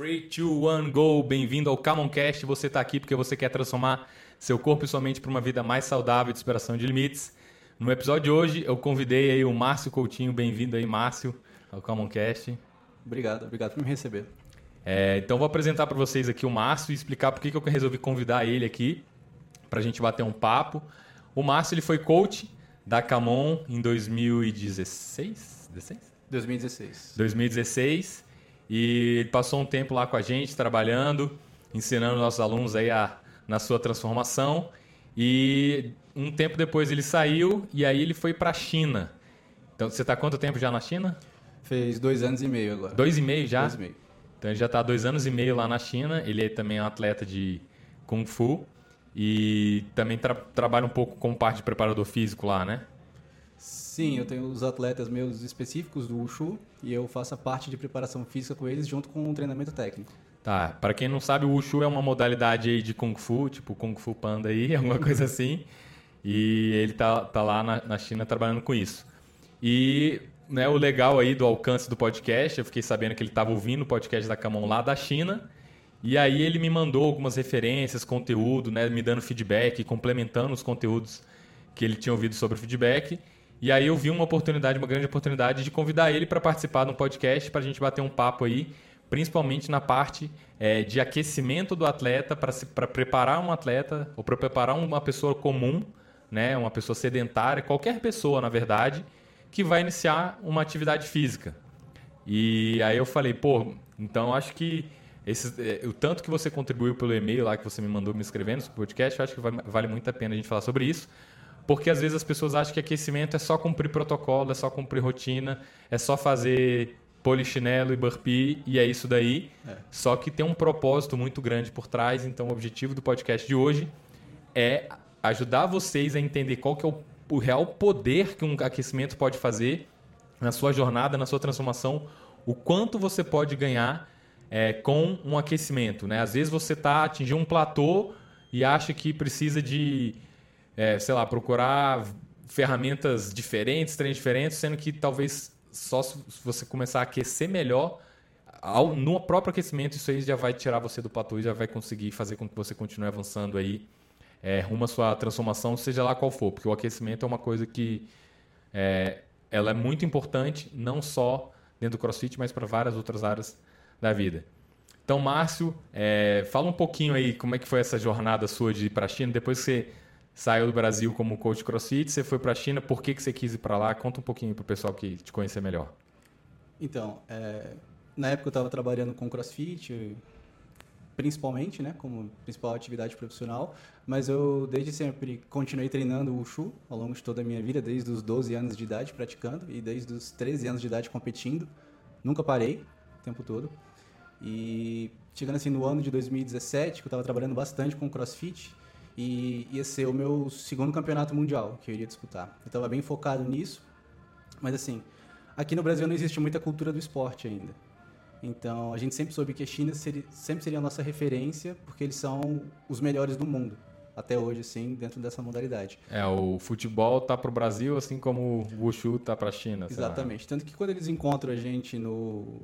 3, 2, 1, go! Bem-vindo ao Camoncast. Você está aqui porque você quer transformar seu corpo e sua mente para uma vida mais saudável e de superação de limites. No episódio de hoje, eu convidei aí o Márcio Coutinho. Bem-vindo aí, Márcio, ao Camoncast. Obrigado, obrigado por me receber. É, então, vou apresentar para vocês aqui o Márcio e explicar por que eu resolvi convidar ele aqui para a gente bater um papo. O Márcio ele foi coach da Camon em 2016? 16? 2016. 2016. E ele passou um tempo lá com a gente, trabalhando, ensinando nossos alunos aí a, na sua transformação. E um tempo depois ele saiu e aí ele foi para a China. Então, você está quanto tempo já na China? Fez dois anos e meio agora. Dois e meio já? Dois e meio. Então, ele já está dois anos e meio lá na China. Ele é também um atleta de Kung Fu. E também tra trabalha um pouco como parte de preparador físico lá, né? Sim, eu tenho os atletas meus específicos do Wushu e eu faço a parte de preparação física com eles junto com o treinamento técnico. Tá, para quem não sabe, o Wushu é uma modalidade aí de Kung Fu, tipo Kung Fu Panda aí, alguma coisa assim. E ele tá, tá lá na, na China trabalhando com isso. E né, o legal aí do alcance do podcast, eu fiquei sabendo que ele estava ouvindo o podcast da Camon lá da China. E aí ele me mandou algumas referências, conteúdo, né, me dando feedback, complementando os conteúdos que ele tinha ouvido sobre o feedback. E aí eu vi uma oportunidade, uma grande oportunidade de convidar ele para participar de um podcast para a gente bater um papo aí, principalmente na parte é, de aquecimento do atleta para preparar um atleta ou para preparar uma pessoa comum, né, uma pessoa sedentária, qualquer pessoa na verdade, que vai iniciar uma atividade física. E aí eu falei, pô, então acho que esse, é, o tanto que você contribuiu pelo e-mail lá que você me mandou me escrevendo no podcast, eu acho que vale muito a pena a gente falar sobre isso. Porque às vezes as pessoas acham que aquecimento é só cumprir protocolo, é só cumprir rotina, é só fazer polichinelo e burpee e é isso daí. É. Só que tem um propósito muito grande por trás. Então o objetivo do podcast de hoje é ajudar vocês a entender qual que é o, o real poder que um aquecimento pode fazer na sua jornada, na sua transformação, o quanto você pode ganhar é, com um aquecimento. Né? Às vezes você está atingindo um platô e acha que precisa de é, sei lá, procurar ferramentas diferentes, treinos diferentes, sendo que talvez só se você começar a aquecer melhor, ao, no próprio aquecimento, isso aí já vai tirar você do platô e já vai conseguir fazer com que você continue avançando aí é, rumo à sua transformação, seja lá qual for, porque o aquecimento é uma coisa que é, ela é muito importante, não só dentro do CrossFit, mas para várias outras áreas da vida. Então, Márcio, é, fala um pouquinho aí como é que foi essa jornada sua de ir para a China, depois que você saiu do Brasil como coach crossfit, você foi para a China, por que, que você quis ir para lá? Conta um pouquinho para o pessoal que te conhecer melhor. Então, é, na época eu estava trabalhando com crossfit, principalmente, né, como principal atividade profissional, mas eu desde sempre continuei treinando Wushu ao longo de toda a minha vida, desde os 12 anos de idade praticando e desde os 13 anos de idade competindo. Nunca parei o tempo todo. E chegando assim no ano de 2017, que eu estava trabalhando bastante com crossfit, e ia ser o meu segundo campeonato mundial que eu iria disputar. Eu estava bem focado nisso, mas assim, aqui no Brasil não existe muita cultura do esporte ainda. Então, a gente sempre soube que a China seria, sempre seria a nossa referência, porque eles são os melhores do mundo, até hoje, assim, dentro dessa modalidade. É, o futebol tá para o Brasil, assim como o Wushu tá para a China. Exatamente. Tanto que quando eles encontram a gente no...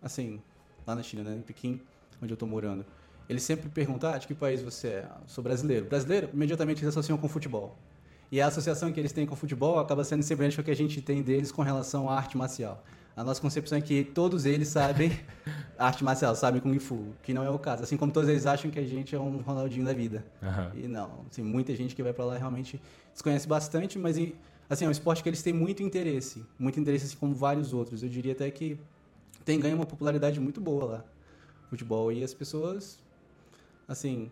Assim, lá na China, né, em Pequim, onde eu estou morando, eles sempre perguntam, ah, de que país você é? Ah, sou brasileiro. Brasileiro, imediatamente eles associam com futebol. E a associação que eles têm com o futebol acaba sendo semelhante com a que a gente tem deles com relação à arte marcial. A nossa concepção é que todos eles sabem arte marcial, sabem Kung Fu, que não é o caso. Assim como todos eles acham que a gente é um Ronaldinho da vida. Uhum. E não, assim, muita gente que vai para lá realmente desconhece bastante, mas assim, é um esporte que eles têm muito interesse. Muito interesse, assim como vários outros. Eu diria até que tem ganho uma popularidade muito boa lá, futebol. E as pessoas assim,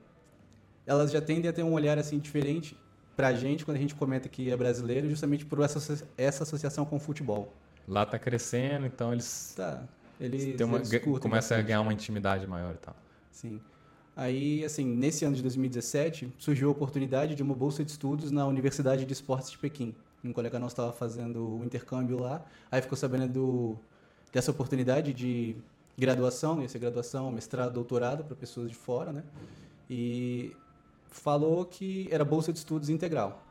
elas já tendem a ter um olhar assim diferente para a gente quando a gente comenta que é brasileiro, justamente por essa, essa associação com o futebol. Lá está crescendo, então eles, tá, eles, uma, eles começam a ganhar uma intimidade maior e tal. Sim. Aí, assim, nesse ano de 2017, surgiu a oportunidade de uma bolsa de estudos na Universidade de Esportes de Pequim. Um colega nosso estava fazendo o intercâmbio lá, aí ficou sabendo do, dessa oportunidade de graduação, ia ser graduação, mestrado, doutorado para pessoas de fora, né? E falou que era bolsa de estudos integral.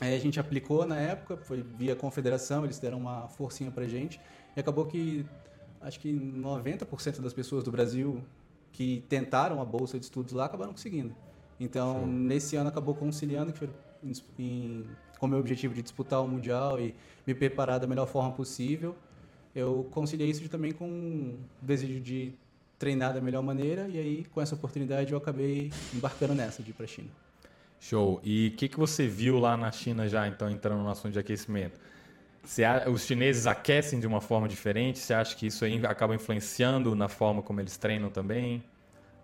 Aí a gente aplicou na época, foi via confederação, eles deram uma forcinha para gente, e acabou que acho que 90% das pessoas do Brasil que tentaram a bolsa de estudos lá acabaram conseguindo. Então, Show. nesse ano acabou conciliando que foi em, com o meu objetivo de disputar o mundial e me preparar da melhor forma possível. Eu conciliei isso também com o desejo de treinar da melhor maneira e aí com essa oportunidade eu acabei embarcando nessa de ir para a China. Show. E o que, que você viu lá na China já, então, entrando no assunto de aquecimento? Você, os chineses aquecem de uma forma diferente? Você acha que isso aí acaba influenciando na forma como eles treinam também?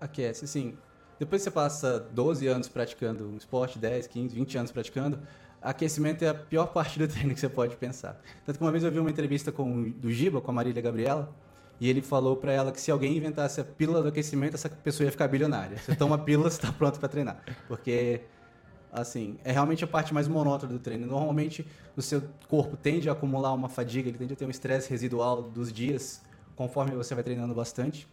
Aquece, sim. Depois que você passa 12 anos praticando um esporte, 10, 15, 20 anos praticando, aquecimento é a pior parte do treino que você pode pensar. Tanto que uma vez eu vi uma entrevista com, do Giba, com a Marília Gabriela, e ele falou para ela que se alguém inventasse a pílula do aquecimento, essa pessoa ia ficar bilionária. Você toma a pílula, você está pronto para treinar. Porque assim, é realmente a parte mais monótona do treino. Normalmente, o seu corpo tende a acumular uma fadiga, ele tende a ter um estresse residual dos dias, conforme você vai treinando bastante.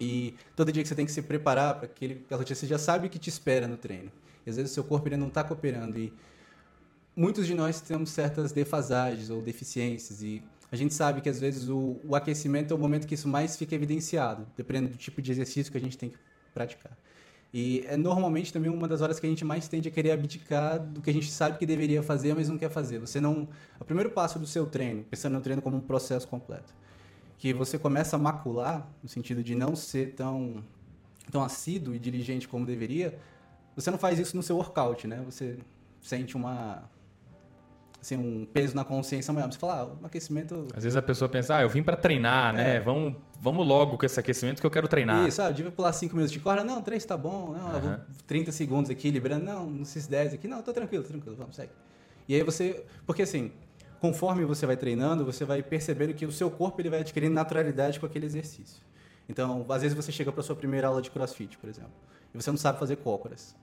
E todo dia que você tem que se preparar para aquele rotina, você já sabe o que te espera no treino. E às vezes o seu corpo ele não está cooperando e muitos de nós temos certas defasagens ou deficiências e a gente sabe que às vezes o, o aquecimento é o momento que isso mais fica evidenciado, dependendo do tipo de exercício que a gente tem que praticar. E é normalmente também uma das horas que a gente mais tende a querer abdicar do que a gente sabe que deveria fazer, mas não quer fazer. Você não. O primeiro passo do seu treino, pensando no treino como um processo completo, que você começa a macular, no sentido de não ser tão, tão assíduo e diligente como deveria, você não faz isso no seu workout, né? Você sente uma assim, um peso na consciência maior. Você fala, ah, um aquecimento. Às vezes a pessoa pensa, ah, eu vim para treinar, né? É. Vamos, vamos logo com esse aquecimento que eu quero treinar. Isso, ah, eu devia pular 5 minutos de corda. Não, 3 tá bom. Não, uhum. vou 30 segundos aqui, liberando. Não, esses 10 aqui. Não, tô tranquilo, tô tranquilo, vamos, segue. E aí você. Porque assim, conforme você vai treinando, você vai percebendo que o seu corpo ele vai adquirindo naturalidade com aquele exercício. Então, às vezes você chega para sua primeira aula de crossfit, por exemplo, e você não sabe fazer cócoras.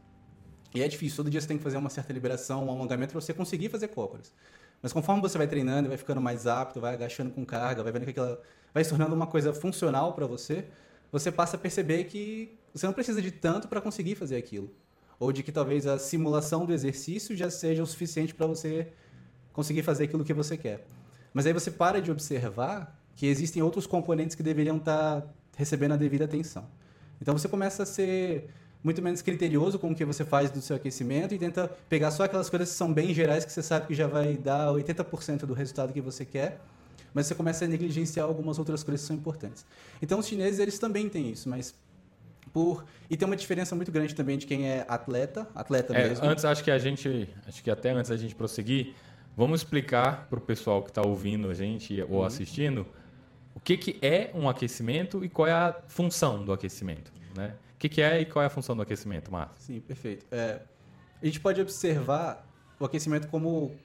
E é difícil, todo dia você tem que fazer uma certa liberação, um alongamento para você conseguir fazer cócoras. Mas conforme você vai treinando, vai ficando mais apto, vai agachando com carga, vai vendo que aquela vai se tornando uma coisa funcional para você, você passa a perceber que você não precisa de tanto para conseguir fazer aquilo. Ou de que talvez a simulação do exercício já seja o suficiente para você conseguir fazer aquilo que você quer. Mas aí você para de observar que existem outros componentes que deveriam estar tá recebendo a devida atenção. Então você começa a ser muito menos criterioso com o que você faz do seu aquecimento e tenta pegar só aquelas coisas que são bem gerais que você sabe que já vai dar 80% do resultado que você quer, mas você começa a negligenciar algumas outras coisas que são importantes. Então os chineses eles também têm isso, mas por e tem uma diferença muito grande também de quem é atleta, atleta é, mesmo. Antes acho que a gente, acho que até antes da gente prosseguir, vamos explicar para o pessoal que está ouvindo a gente ou uhum. assistindo o que, que é um aquecimento e qual é a função do aquecimento, né? que, que é e qual é a função do aquecimento, Márcio? Sim, perfeito. É, a gente pode observar o aquecimento como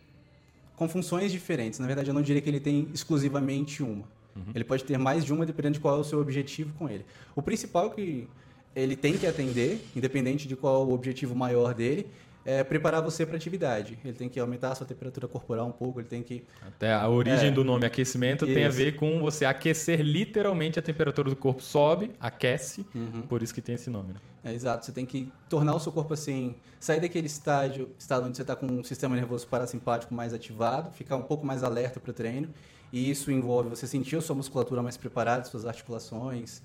com funções diferentes. Na verdade, eu não diria que ele tem exclusivamente uma. Uhum. Ele pode ter mais de uma, dependendo de qual é o seu objetivo com ele. O principal que ele tem que atender, independente de qual o objetivo maior dele, é, preparar você para atividade. Ele tem que aumentar a sua temperatura corporal um pouco, ele tem que... Até a origem é, do nome aquecimento isso. tem a ver com você aquecer literalmente a temperatura do corpo sobe, aquece, uhum. por isso que tem esse nome. Né? É, exato, você tem que tornar o seu corpo assim, sair daquele estágio, estado onde você está com um sistema nervoso parasimpático mais ativado, ficar um pouco mais alerta para o treino, e isso envolve você sentir a sua musculatura mais preparada, suas articulações,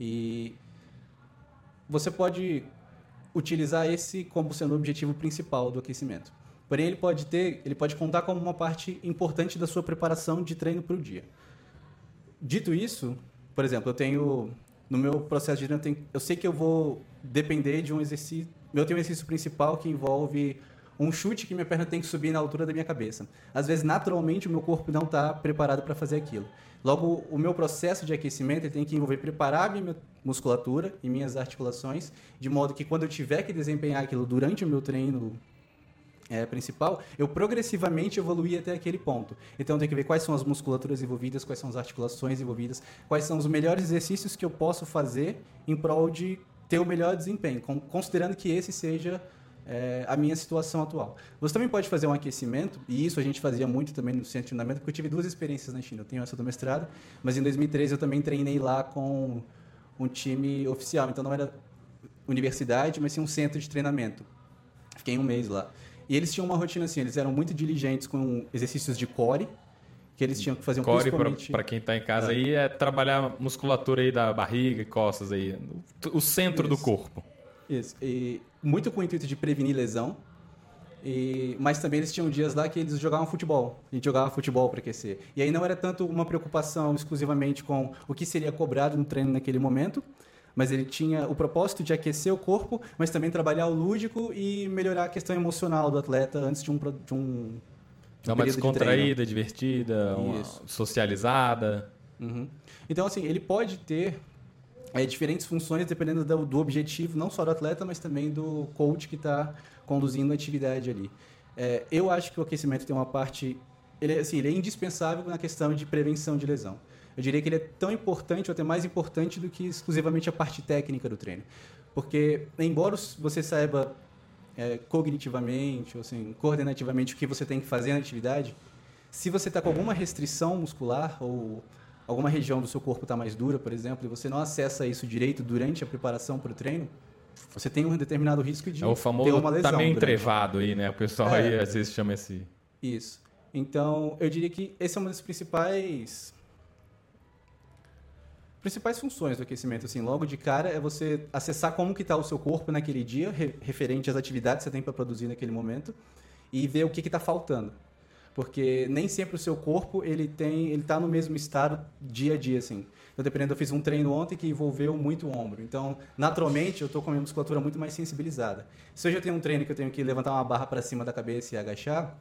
e você pode utilizar esse como sendo o objetivo principal do aquecimento. Porém, ele pode ter, ele pode contar como uma parte importante da sua preparação de treino para o dia. Dito isso, por exemplo, eu tenho no meu processo de treino, eu, tenho, eu sei que eu vou depender de um exercício. Eu tenho um exercício principal que envolve um chute que minha perna tem que subir na altura da minha cabeça. Às vezes, naturalmente, o meu corpo não está preparado para fazer aquilo. Logo, o meu processo de aquecimento tem que envolver preparar minha musculatura e minhas articulações, de modo que quando eu tiver que desempenhar aquilo durante o meu treino é, principal, eu progressivamente evoluir até aquele ponto. Então, tenho que ver quais são as musculaturas envolvidas, quais são as articulações envolvidas, quais são os melhores exercícios que eu posso fazer em prol de ter o melhor desempenho, considerando que esse seja é, a minha situação atual. Você também pode fazer um aquecimento, e isso a gente fazia muito também no centro de treinamento, porque eu tive duas experiências na China. Eu tenho essa do mestrado, mas em 2013 eu também treinei lá com um time oficial. Então não era universidade, mas sim um centro de treinamento. Fiquei um mês lá. E eles tinham uma rotina assim, eles eram muito diligentes com exercícios de core, que eles tinham que fazer um Core, principalmente... para quem está em casa é. aí, é trabalhar musculatura aí da barriga e costas aí, o centro Isso. do corpo. Isso, e muito com o intuito de prevenir lesão, e, mas também eles tinham dias lá que eles jogavam futebol. A gente jogava futebol para aquecer. E aí não era tanto uma preocupação exclusivamente com o que seria cobrado no treino naquele momento, mas ele tinha o propósito de aquecer o corpo, mas também trabalhar o lúdico e melhorar a questão emocional do atleta antes de um, de um Dá uma descontraída, de divertida, uma socializada. Uhum. Então, assim, ele pode ter é, diferentes funções dependendo do, do, objetivo, não só do atleta, mas também do coach que está conduzindo a atividade ali. É, eu acho que o aquecimento tem uma parte. Ele, assim, ele é indispensável na questão de prevenção de lesão. Eu diria que ele é tão importante, ou até mais importante, do que exclusivamente a parte técnica do treino. Porque, embora você saiba é, cognitivamente, ou assim, coordenativamente o que você tem que fazer na atividade, se você está com alguma restrição muscular ou alguma região do seu corpo está mais dura, por exemplo, e você não acessa isso direito durante a preparação para o treino, você tem um determinado risco de é o famoso ter uma lesão. Tá meio entrevado aí, né? O pessoal é, aí às vezes chama esse. Isso. Então, eu diria que essa é uma das principais principais funções do aquecimento, assim, logo de cara, é você acessar como que está o seu corpo naquele dia, re referente às atividades que você tem para produzir naquele momento, e ver o que está faltando. Porque nem sempre o seu corpo ele tem, ele está no mesmo estado dia a dia, assim. Então, dependendo, eu fiz um treino ontem que envolveu muito o ombro. Então, naturalmente, eu estou com a minha musculatura muito mais sensibilizada. Se eu tenho um treino que eu tenho que levantar uma barra para cima da cabeça e agachar,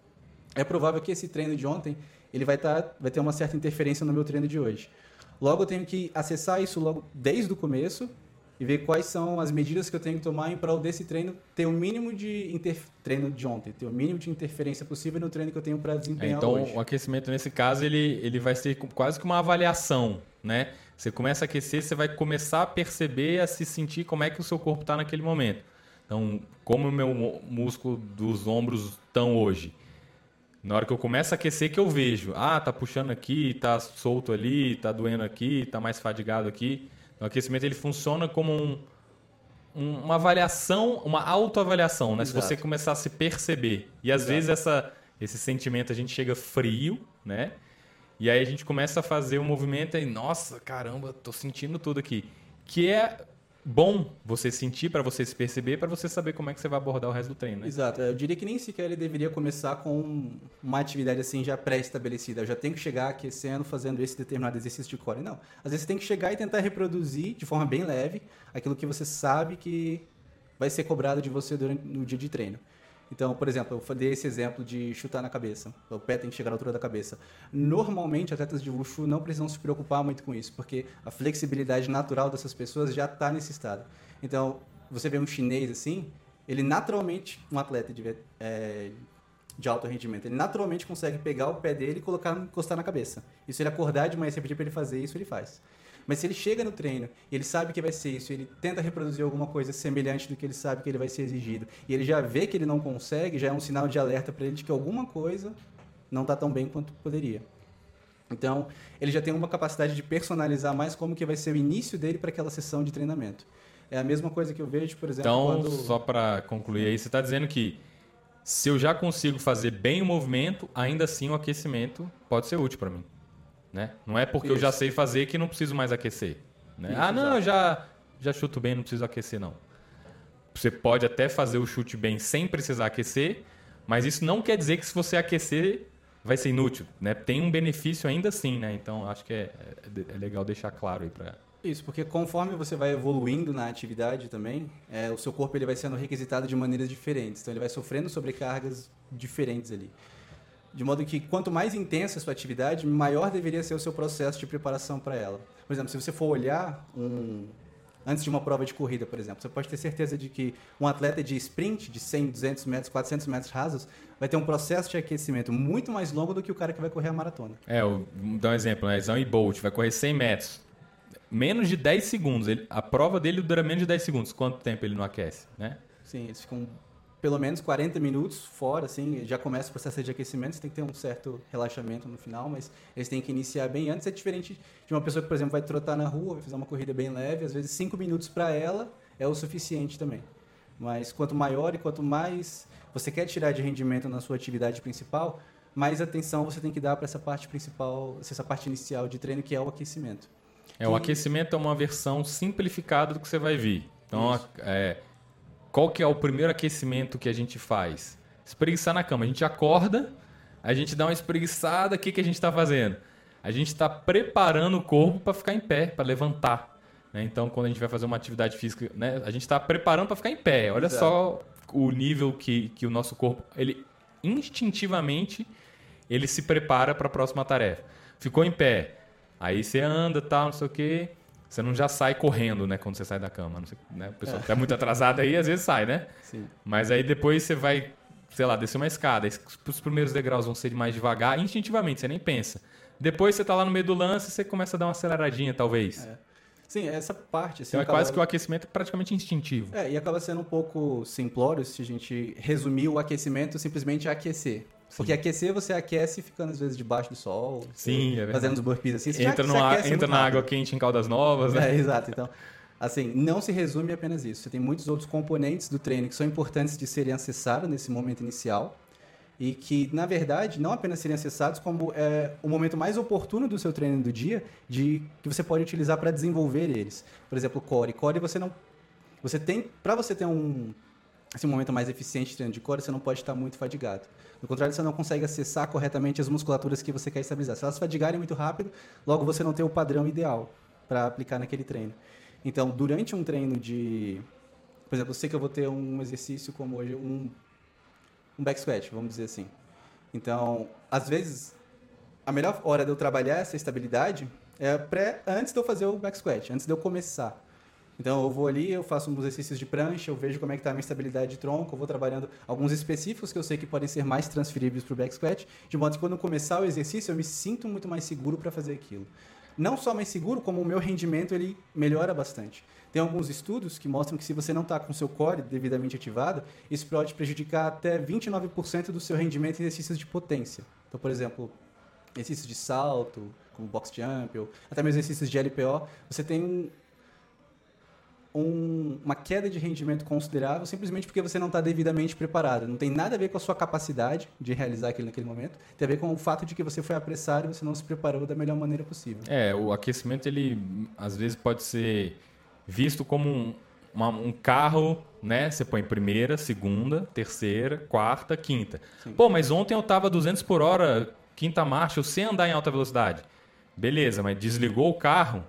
é provável que esse treino de ontem ele vai, tá, vai ter uma certa interferência no meu treino de hoje. Logo, eu tenho que acessar isso logo desde o começo e ver quais são as medidas que eu tenho que tomar em prol desse treino ter o mínimo de inter... treino de ontem, ter o mínimo de interferência possível no treino que eu tenho para desempenhar é, então, hoje. o aquecimento nesse caso ele, ele vai ser quase que uma avaliação, né? Você começa a aquecer, você vai começar a perceber, a se sentir como é que o seu corpo está naquele momento. Então, como o meu músculo dos ombros estão hoje? Na hora que eu começo a aquecer que eu vejo, ah, tá puxando aqui, tá solto ali, tá doendo aqui, tá mais fadigado aqui. O aquecimento ele funciona como um, um, uma avaliação, uma autoavaliação, né? Exato. Se você começar a se perceber. E às Exato. vezes essa, esse sentimento a gente chega frio, né? E aí a gente começa a fazer o um movimento e, nossa, caramba, tô sentindo tudo aqui. Que é bom você sentir, para você se perceber, para você saber como é que você vai abordar o resto do treino. Né? Exato. Eu diria que nem sequer ele deveria começar com uma atividade assim já pré-estabelecida. Eu já tenho que chegar aquecendo, fazendo esse determinado exercício de core. Não. Às vezes você tem que chegar e tentar reproduzir de forma bem leve aquilo que você sabe que vai ser cobrado de você durante no dia de treino. Então, por exemplo, eu dei esse exemplo de chutar na cabeça. O pé tem que chegar à altura da cabeça. Normalmente, atletas de Wushu não precisam se preocupar muito com isso, porque a flexibilidade natural dessas pessoas já está nesse estado. Então, você vê um chinês assim, ele naturalmente, um atleta de, é, de alto rendimento, ele naturalmente consegue pegar o pé dele e colocar, encostar na cabeça. E se ele acordar de manhã e pedir para ele fazer isso, ele faz. Mas se ele chega no treino e ele sabe que vai ser isso, ele tenta reproduzir alguma coisa semelhante do que ele sabe que ele vai ser exigido, e ele já vê que ele não consegue, já é um sinal de alerta para ele de que alguma coisa não está tão bem quanto poderia. Então, ele já tem uma capacidade de personalizar mais como que vai ser o início dele para aquela sessão de treinamento. É a mesma coisa que eu vejo, por exemplo, então, quando... só para concluir aí, você está dizendo que se eu já consigo fazer bem o movimento, ainda assim o aquecimento pode ser útil para mim. Né? Não é porque Isso. eu já sei fazer que não preciso mais aquecer. Né? Isso, ah, não, eu já, já chuto bem, não preciso aquecer, não. Você pode até fazer o chute bem sem precisar aquecer, mas isso não quer dizer que se você aquecer vai ser inútil. Né? Tem um benefício ainda assim, né? Então acho que é, é, é legal deixar claro aí para isso, porque conforme você vai evoluindo na atividade também, é, o seu corpo ele vai sendo requisitado de maneiras diferentes. Então ele vai sofrendo sobrecargas diferentes ali. De modo que quanto mais intensa a sua atividade, maior deveria ser o seu processo de preparação para ela. Por exemplo, se você for olhar um, antes de uma prova de corrida, por exemplo, você pode ter certeza de que um atleta de sprint de 100, 200 metros, 400 metros rasos vai ter um processo de aquecimento muito mais longo do que o cara que vai correr a maratona. É, vou dar um exemplo, né? Zão e Bolt vai correr 100 metros. Menos de 10 segundos. Ele, a prova dele dura menos de 10 segundos. Quanto tempo ele não aquece, né? Sim, eles ficam pelo menos 40 minutos fora, assim, já começa o processo de aquecimento, você tem que ter um certo relaxamento no final, mas eles têm que iniciar bem antes. É diferente de uma pessoa que, por exemplo, vai trotar na rua, vai fazer uma corrida bem leve, às vezes 5 minutos para ela é o suficiente também. Mas quanto maior e quanto mais você quer tirar de rendimento na sua atividade principal, mais atenção você tem que dar para essa parte principal, essa parte inicial de treino que é o aquecimento. É, o aquecimento é uma versão simplificada do que você vai vir. Então, é, qual que é o primeiro aquecimento que a gente faz? Espreguiçar na cama. A gente acorda, a gente dá uma espreguiçada, o que, que a gente está fazendo? A gente está preparando o corpo para ficar em pé, para levantar. Né? Então, quando a gente vai fazer uma atividade física, né? a gente está preparando para ficar em pé. Olha Exato. só o nível que, que o nosso corpo, ele instintivamente, ele se prepara para a próxima tarefa. Ficou em pé, aí você anda, tal, não sei o quê. Você não já sai correndo, né, quando você sai da cama. Sei, né? O pessoal é. tá muito atrasado aí, às vezes sai, né? Sim. Mas aí depois você vai, sei lá, descer uma escada. Os primeiros degraus vão ser mais devagar, instintivamente, você nem pensa. Depois você tá lá no meio do lance, você começa a dar uma aceleradinha, talvez. É. Sim, essa parte. Assim, então é acaba... quase que o aquecimento é praticamente instintivo. É, e acaba sendo um pouco simplório se a gente resumir o aquecimento simplesmente a aquecer. Porque aquecer você aquece ficando às vezes debaixo do sol. Sim, é verdade. Fazendo os burpees assim. Você entra, ar, entra na água quente em Caldas Novas. Né? É, exato. Então, assim, não se resume apenas isso. Você tem muitos outros componentes do treino que são importantes de serem acessados nesse momento inicial e que, na verdade, não apenas serem acessados, como é o momento mais oportuno do seu treino do dia, de que você pode utilizar para desenvolver eles. Por exemplo, core. Core você não você tem para você ter um um momento mais eficiente de treino de core, você não pode estar muito fadigado. No contrário, você não consegue acessar corretamente as musculaturas que você quer estabilizar. Se elas fadigarem muito rápido, logo você não tem o padrão ideal para aplicar naquele treino. Então, durante um treino de, por exemplo, eu sei que eu vou ter um exercício como hoje, um um back squat, vamos dizer assim. Então, às vezes, a melhor hora de eu trabalhar essa estabilidade é pré, antes de eu fazer o back squat, antes de eu começar. Então, eu vou ali, eu faço uns exercícios de prancha, eu vejo como é que está a minha estabilidade de tronco, eu vou trabalhando alguns específicos que eu sei que podem ser mais transferíveis para o back squat, de modo que quando eu começar o exercício, eu me sinto muito mais seguro para fazer aquilo. Não só mais seguro, como o meu rendimento ele melhora bastante. Tem alguns estudos que mostram que se você não está com seu core devidamente ativado, isso pode prejudicar até 29% do seu rendimento em exercícios de potência. Então, por exemplo, exercícios de salto, como box jump, ou até mesmo exercícios de LPO, você tem um, uma queda de rendimento considerável simplesmente porque você não está devidamente preparado. Não tem nada a ver com a sua capacidade de realizar aquilo naquele momento, tem a ver com o fato de que você foi apressado e você não se preparou da melhor maneira possível. É, o aquecimento, ele às vezes pode ser visto como um, uma, um carro, né? Você põe primeira, segunda, terceira, quarta, quinta. Sim. Pô, mas ontem eu tava 200 por hora, quinta marcha, eu sei andar em alta velocidade. Beleza, mas desligou o carro,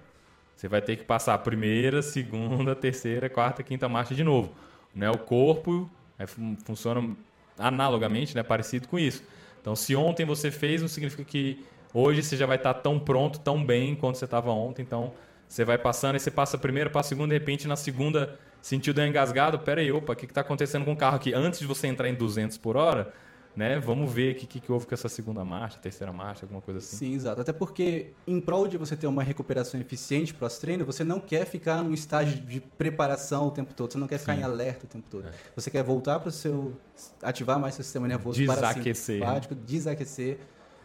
você vai ter que passar a primeira, segunda, terceira, quarta, quinta marcha de novo. Né? O corpo é, funciona analogamente, né? parecido com isso. Então, se ontem você fez, não significa que hoje você já vai estar tão pronto, tão bem quanto você estava ontem. Então, você vai passando, e você passa a primeira, passa a segunda, de repente na segunda sentiu deu engasgado. Pera aí, opa, o que está acontecendo com o carro aqui? Antes de você entrar em 200 por hora, né? Vamos ver o que, que, que houve com essa segunda marcha, terceira marcha, alguma coisa assim. Sim, exato. Até porque, em prol de você ter uma recuperação eficiente pós-treino, você não quer ficar num estágio de preparação o tempo todo, você não quer ficar Sim. em alerta o tempo todo. É. Você quer voltar para o seu. ativar mais seu sistema nervoso desaquecer. desaquecer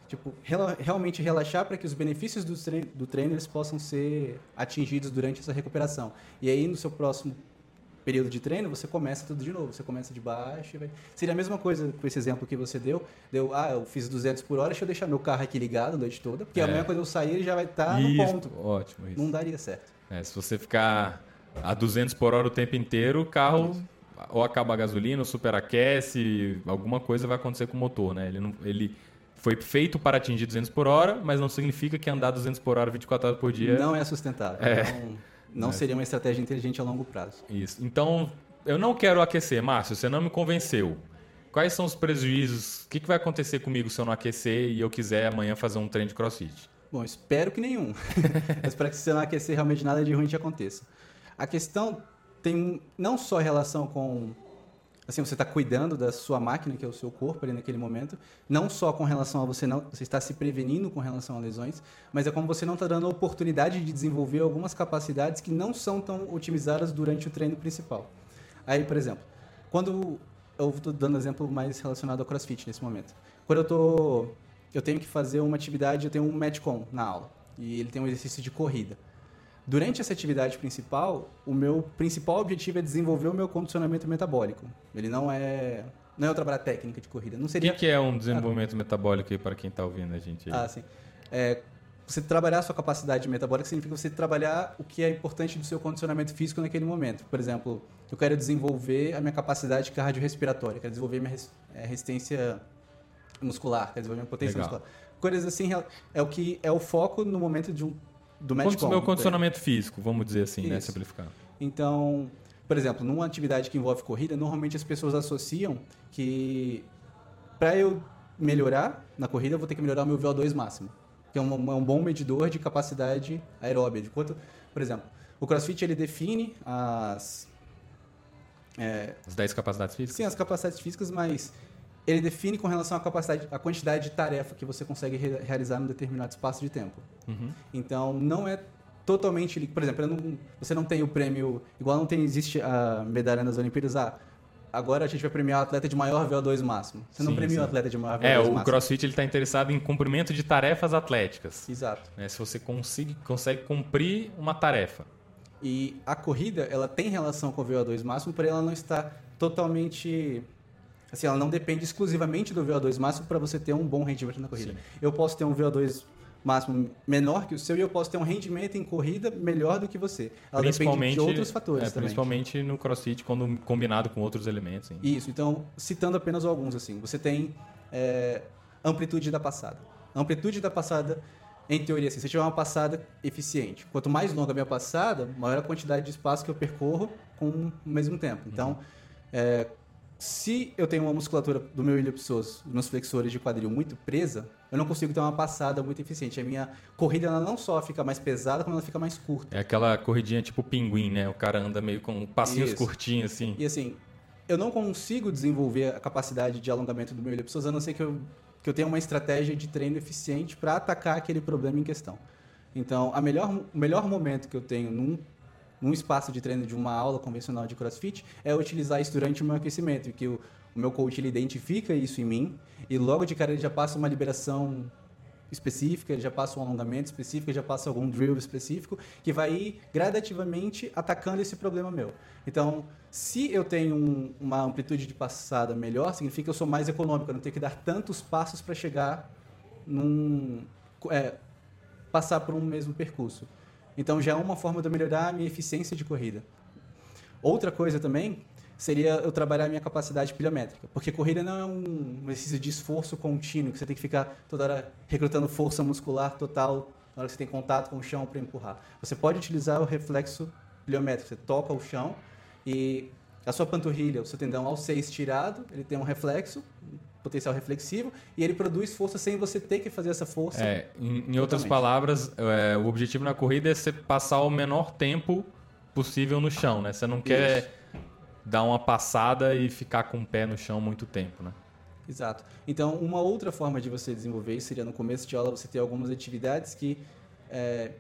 tipo, rela realmente relaxar para que os benefícios do treino, do treino eles possam ser atingidos durante essa recuperação. E aí, no seu próximo período de treino, você começa tudo de novo. Você começa de baixo. Vai... Seria a mesma coisa com esse exemplo que você deu. Deu, ah, eu fiz 200 por hora, deixa eu deixar meu carro aqui ligado a noite toda, porque é. amanhã quando eu sair ele já vai estar tá no ponto. Ótimo, isso. Não daria certo. É, se você ficar a 200 por hora o tempo inteiro, o carro ou acaba a gasolina, ou superaquece, alguma coisa vai acontecer com o motor, né? Ele, não, ele foi feito para atingir 200 por hora, mas não significa que andar 200 por hora 24 horas por dia... Não é sustentável. É. Não, não é. seria uma estratégia inteligente a longo prazo. Isso. Então, eu não quero aquecer. Márcio, você não me convenceu. Quais são os prejuízos? O que, vai acontecer comigo se eu não aquecer e eu quiser amanhã fazer um treino de crossfit? Bom, espero que nenhum. Mas para que você não aquecer, realmente nada de ruim te aconteça. A questão tem não só relação com assim você está cuidando da sua máquina que é o seu corpo ali naquele momento não só com relação a você não você está se prevenindo com relação a lesões mas é como você não está dando a oportunidade de desenvolver algumas capacidades que não são tão otimizadas durante o treino principal. Aí por exemplo quando eu estou dando exemplo mais relacionado ao CrossFit nesse momento. Quando eu tô eu tenho que fazer uma atividade eu tenho um metcon na aula e ele tem um exercício de corrida Durante essa atividade principal, o meu principal objetivo é desenvolver o meu condicionamento metabólico. Ele não é não é eu trabalhar técnica de corrida. Não O seria que, que é um desenvolvimento metabólico aí para quem está ouvindo a gente aí? Ah, sim. É, você trabalhar a sua capacidade metabólica significa você trabalhar o que é importante do seu condicionamento físico naquele momento. Por exemplo, eu quero desenvolver a minha capacidade cardiorrespiratória, quero desenvolver minha res- é, resistência muscular, quero desenvolver minha potência Legal. muscular. Coisas assim é o que é o foco no momento de um, do Metcon. meu condicionamento físico, vamos dizer assim, né? Isso. Simplificando. Então, por exemplo, numa atividade que envolve corrida, normalmente as pessoas associam que para eu melhorar na corrida, eu vou ter que melhorar o meu VO2 máximo, que é um, é um bom medidor de capacidade aeróbia. De quanto, por exemplo, o CrossFit ele define as é, As 10 capacidades físicas? sim as capacidades físicas, mas ele define com relação à capacidade, à quantidade de tarefa que você consegue re- realizar num determinado espaço de tempo. Uhum. Então, não é totalmente... Por exemplo, não- você não tem o prêmio... Igual não tem, existe a medalha nas Olimpíadas. Ah, agora a gente vai premiar o atleta de maior VO2 máximo. Você não Sim, premia o atleta de maior VO2 É, o máximo. CrossFit ele está interessado em cumprimento de tarefas atléticas. Exato. né? Se você consiga, consegue cumprir uma tarefa. E a corrida, ela tem relação com o VO2 máximo, porém ela não está totalmente... Assim, ela não depende exclusivamente do VO2 máximo para você ter um bom rendimento na corrida. Sim. Eu posso ter um VO2 máximo menor que o seu e eu posso ter um rendimento em corrida melhor do que você. Ela depende principalmente, de outros fatores é, também. principalmente no CrossFit, quando combinado com outros elementos. hein? Isso, então, citando apenas alguns, assim, você tem é, amplitude da passada. A amplitude da passada, em teoria, assim, se eu tiver uma passada eficiente, quanto mais longa a minha passada, maior a quantidade de espaço que eu percorro com o mesmo tempo. Então, é, se eu tenho uma musculatura do meu ilho psoas, dos meus flexores de quadril muito presa, eu não consigo ter uma passada muito eficiente. A minha corrida ela não só fica mais pesada, como ela fica mais curta. É aquela corridinha tipo pinguim, né? O cara anda meio com passinhos Isso. curtinhos, assim. E assim, eu não consigo desenvolver a capacidade de alongamento do meu ilho psoas, a não ser que eu, que eu tenha uma estratégia de treino eficiente para atacar aquele problema em questão. Então, melhor, o melhor momento que eu tenho num, num espaço de treino de uma aula convencional de CrossFit é utilizar isso durante o meu aquecimento, que o, o meu coach ele identifica isso em mim e logo de cara ele já passa uma liberação específica, ele já passa um alongamento específico, ele já passa algum drill específico que vai ir gradativamente atacando esse problema meu. Então, se eu tenho um- uma amplitude de passada melhor, significa que eu sou mais econômico, eu não tenho que dar tantos passos para chegar num é, passar por um mesmo percurso. Então já é uma forma de eu melhorar a minha eficiência de corrida. Outra coisa também seria eu trabalhar a minha capacidade pliométrica, porque corrida não é um exercício de esforço contínuo, que você tem que ficar toda hora recrutando força muscular total na hora que você tem contato com o chão para empurrar. Você pode utilizar o reflexo pliométrico, você toca o chão e a sua panturrilha, o seu tendão ao ser estirado, ele tem um reflexo, potencial reflexivo, e ele produz força sem você ter que fazer essa força. É, em, em outras palavras, é, o objetivo na corrida é você passar o menor tempo possível no chão, né? Você não quer dar uma passada e ficar com o pé no chão muito tempo, né? Exato. Então, uma outra forma de você desenvolver isso seria no começo de aula você ter algumas atividades que é,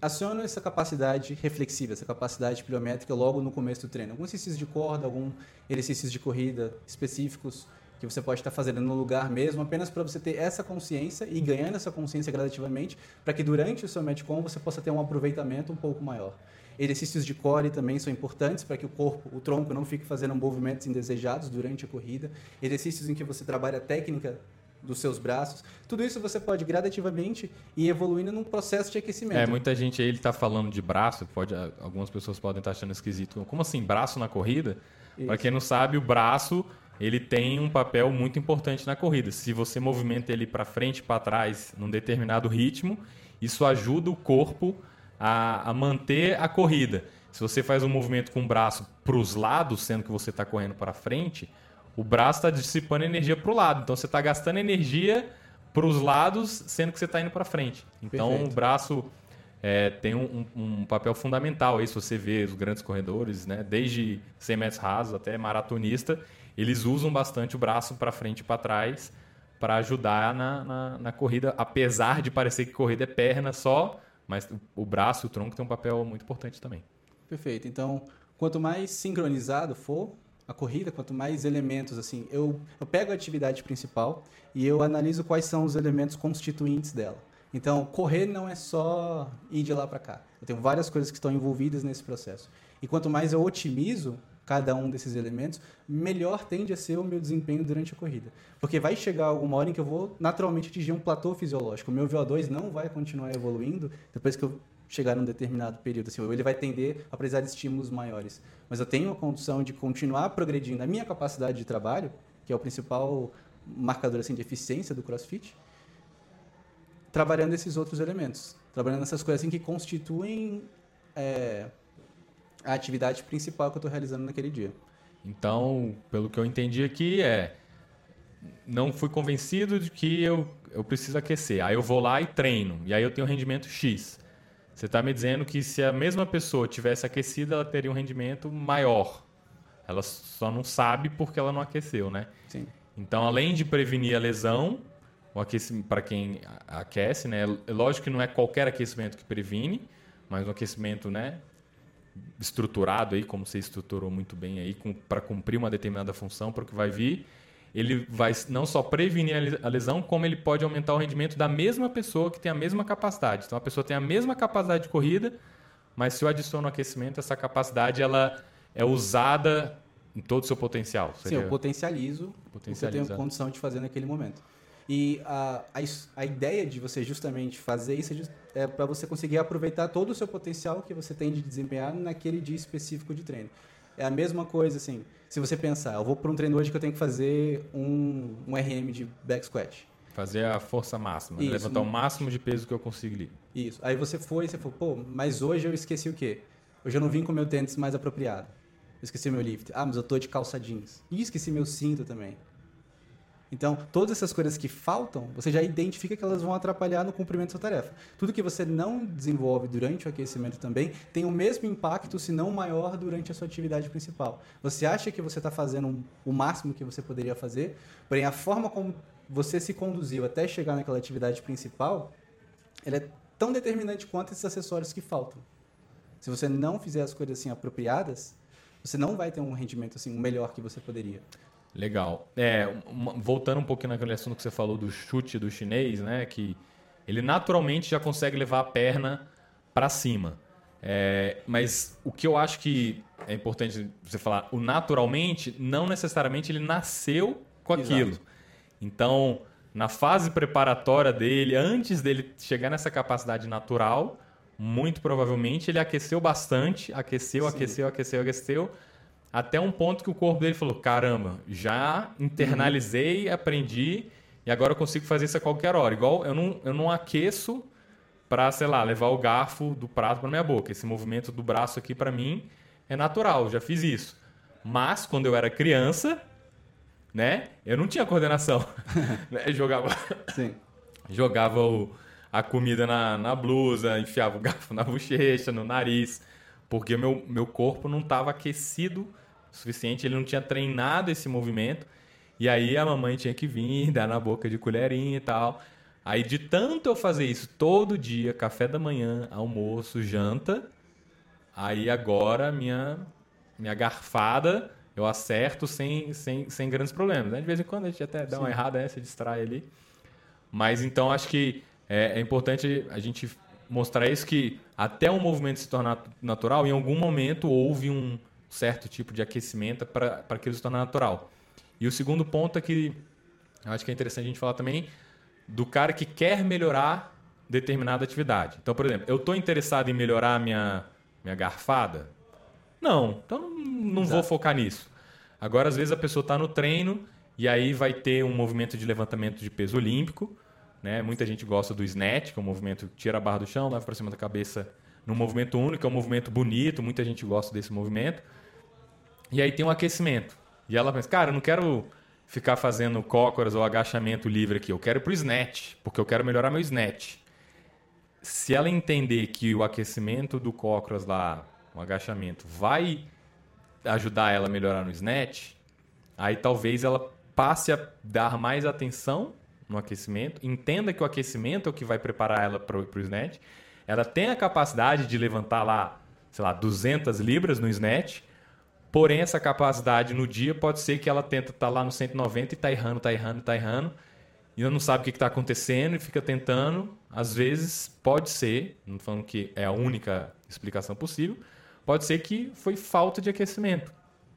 acionam essa capacidade reflexiva, essa capacidade pliométrica logo no começo do treino. Alguns exercícios de corda, alguns exercícios de corrida específicos que você pode estar fazendo no lugar mesmo, apenas para você ter essa consciência e ganhando essa consciência gradativamente, para que durante o seu Metcon você possa ter um aproveitamento um pouco maior. Exercícios de core também são importantes para que o corpo, o tronco, não fique fazendo movimentos indesejados durante a corrida. Exercícios em que você trabalha a técnica dos seus braços. Tudo isso você pode gradativamente ir evoluindo num processo de aquecimento. É, muita gente aí ele tá falando de braço, pode, algumas pessoas podem estar achando esquisito. Como assim, braço na corrida? Para quem não sabe, o braço ele tem um papel muito importante na corrida. Se você movimenta ele para frente e para trás num determinado ritmo, isso ajuda o corpo a, a manter a corrida. Se você faz um movimento com o braço para os lados, sendo que você está correndo para frente, o braço está dissipando energia para o lado. Então você está gastando energia para os lados, sendo que você está indo para frente. Então Perfeito. o braço é, tem um, um- papel fundamental. Aí, se você vê os grandes corredores, né, desde 100 metros rasos até maratonista, eles usam bastante o braço para frente e para trás para ajudar na, na, na corrida, apesar de parecer que corrida é perna só, mas o, o braço e o tronco tem um papel muito importante também. Perfeito. Então, quanto mais sincronizado for a corrida, quanto mais elementos, assim, eu, eu pego a atividade principal e eu analiso quais são os elementos constituintes dela. Então, correr não é só ir de lá para cá. Eu tenho várias coisas que estão envolvidas nesse processo. E quanto mais eu otimizo cada um desses elementos, melhor tende a ser o meu desempenho durante a corrida. Porque vai chegar alguma hora em que eu vou naturalmente atingir um platô fisiológico. O meu VO2 não vai continuar evoluindo depois que eu chegar num determinado período. Assim, ele vai tender a precisar de estímulos maiores. Mas eu tenho a condição de continuar progredindo a minha capacidade de trabalho, que é o principal marcador assim, de eficiência do CrossFit, trabalhando esses outros elementos. Trabalhando essas coisas assim, que constituem é, a atividade principal que eu estou realizando naquele dia. Então, pelo que eu entendi aqui, é não fui convencido de que eu, eu preciso aquecer. Aí eu vou lá e treino. E aí eu tenho um rendimento X. Você está me dizendo que se a mesma pessoa tivesse aquecida, ela teria um rendimento maior. Ela só não sabe porque ela não aqueceu, né? Sim. Então, além de prevenir a lesão, o aquecimento para quem aquece, né? É lógico que não é qualquer aquecimento que previne, mas um aquecimento, né? Estruturado aí, como você estruturou muito bem aí, para cumprir uma determinada função para o que vai vir ele vai não só prevenir a lesão, como ele pode aumentar o rendimento da mesma pessoa que tem a mesma capacidade. Então a pessoa tem a mesma capacidade de corrida, mas se eu adiciono aquecimento, essa capacidade ela é usada em todo o seu potencial. Seria... Sim, eu potencializo, potencializo o que eu tenho condição de fazer naquele momento. E a, a, a ideia de você justamente fazer isso é, é para você conseguir aproveitar todo o seu potencial que você tem de desempenhar naquele dia específico de treino. É a mesma coisa, assim, se você pensar, eu vou para um treino hoje que eu tenho que fazer um, um RM de back squat. Fazer a força máxima, né? levantar o máximo de peso que eu conseguir ali. Isso. Aí você foi e você falou, pô, mas hoje eu esqueci o quê? Hoje eu não vim com meu tênis mais apropriado. Eu esqueci meu lift. Ah, mas eu tô de calça jeans. E esqueci meu cinto também. Então, todas essas coisas que faltam, você já identifica que elas vão atrapalhar no cumprimento da sua tarefa. Tudo que você não desenvolve durante o aquecimento também tem o mesmo impacto, se não maior, durante a sua atividade principal. Você acha que você está fazendo o máximo que você poderia fazer, porém a forma como você se conduziu até chegar naquela atividade principal, ela é tão determinante quanto esses acessórios que faltam. Se você não fizer as coisas assim apropriadas, você não vai ter um rendimento assim melhor que você poderia. Legal. É, voltando um pouquinho naquele assunto que você falou do chute do chinês, né? Que ele naturalmente já consegue levar a perna para cima. É, mas o que eu acho que é importante você falar, o naturalmente, não necessariamente ele nasceu com aquilo. Exato. Então, na fase preparatória dele, antes dele chegar nessa capacidade natural, muito provavelmente ele aqueceu bastante, aqueceu, Sim. aqueceu, aqueceu, aqueceu até um ponto que o corpo dele falou: caramba, já internalizei, uhum. aprendi e agora eu consigo fazer isso a qualquer hora. Igual eu não, eu não aqueço para, sei lá, levar o garfo do prato para minha boca. Esse movimento do braço aqui para mim é natural, já fiz isso. Mas quando eu era criança, né, eu não tinha coordenação. Né, jogava Sim. jogava o, a comida na, na blusa, enfiava o garfo na bochecha, no nariz, porque meu, meu corpo não estava aquecido suficiente, ele não tinha treinado esse movimento. E aí a mamãe tinha que vir, dar na boca de colherinha e tal. Aí de tanto eu fazer isso todo dia, café da manhã, almoço, janta, aí agora minha minha garfada eu acerto sem, sem, sem grandes problemas. Né? De vez em quando a gente até dá Sim. uma errada, né? se distrai ali. Mas então acho que é, é importante a gente mostrar isso que até o movimento se tornar natural, em algum momento houve um, certo tipo de aquecimento para aquilo se tornar natural. E o segundo ponto é que eu acho que é interessante a gente falar também do cara que quer melhorar determinada atividade. Então, por exemplo, eu estou interessado em melhorar minha, minha garfada? Não, então não, não vou focar nisso. Agora, às vezes, a pessoa está no treino e aí vai ter um movimento de levantamento de peso olímpico. Né? Muita gente gosta do snatch, que é um movimento que tira a barra do chão, leva para cima da cabeça num movimento único, é um movimento bonito, muita gente gosta desse movimento. E aí tem um aquecimento. E ela pensa, cara, eu não quero ficar fazendo cócoras ou agachamento livre aqui, eu quero ir pro snatch, porque eu quero melhorar meu snatch. Se ela entender que o aquecimento do cócoras lá, o agachamento, vai ajudar ela a melhorar no snatch, aí talvez ela passe a dar mais atenção no aquecimento, entenda que o aquecimento é o que vai preparar ela para o snatch, ela tem a capacidade de levantar lá, sei lá, 200 libras no snatch, Porém, essa capacidade no dia pode ser que ela tenta estar tá lá no 190 e está errando, está errando, está errando. E não sabe o que está acontecendo e fica tentando. Às vezes, pode ser, não falando que é a única explicação possível, pode ser que foi falta de aquecimento.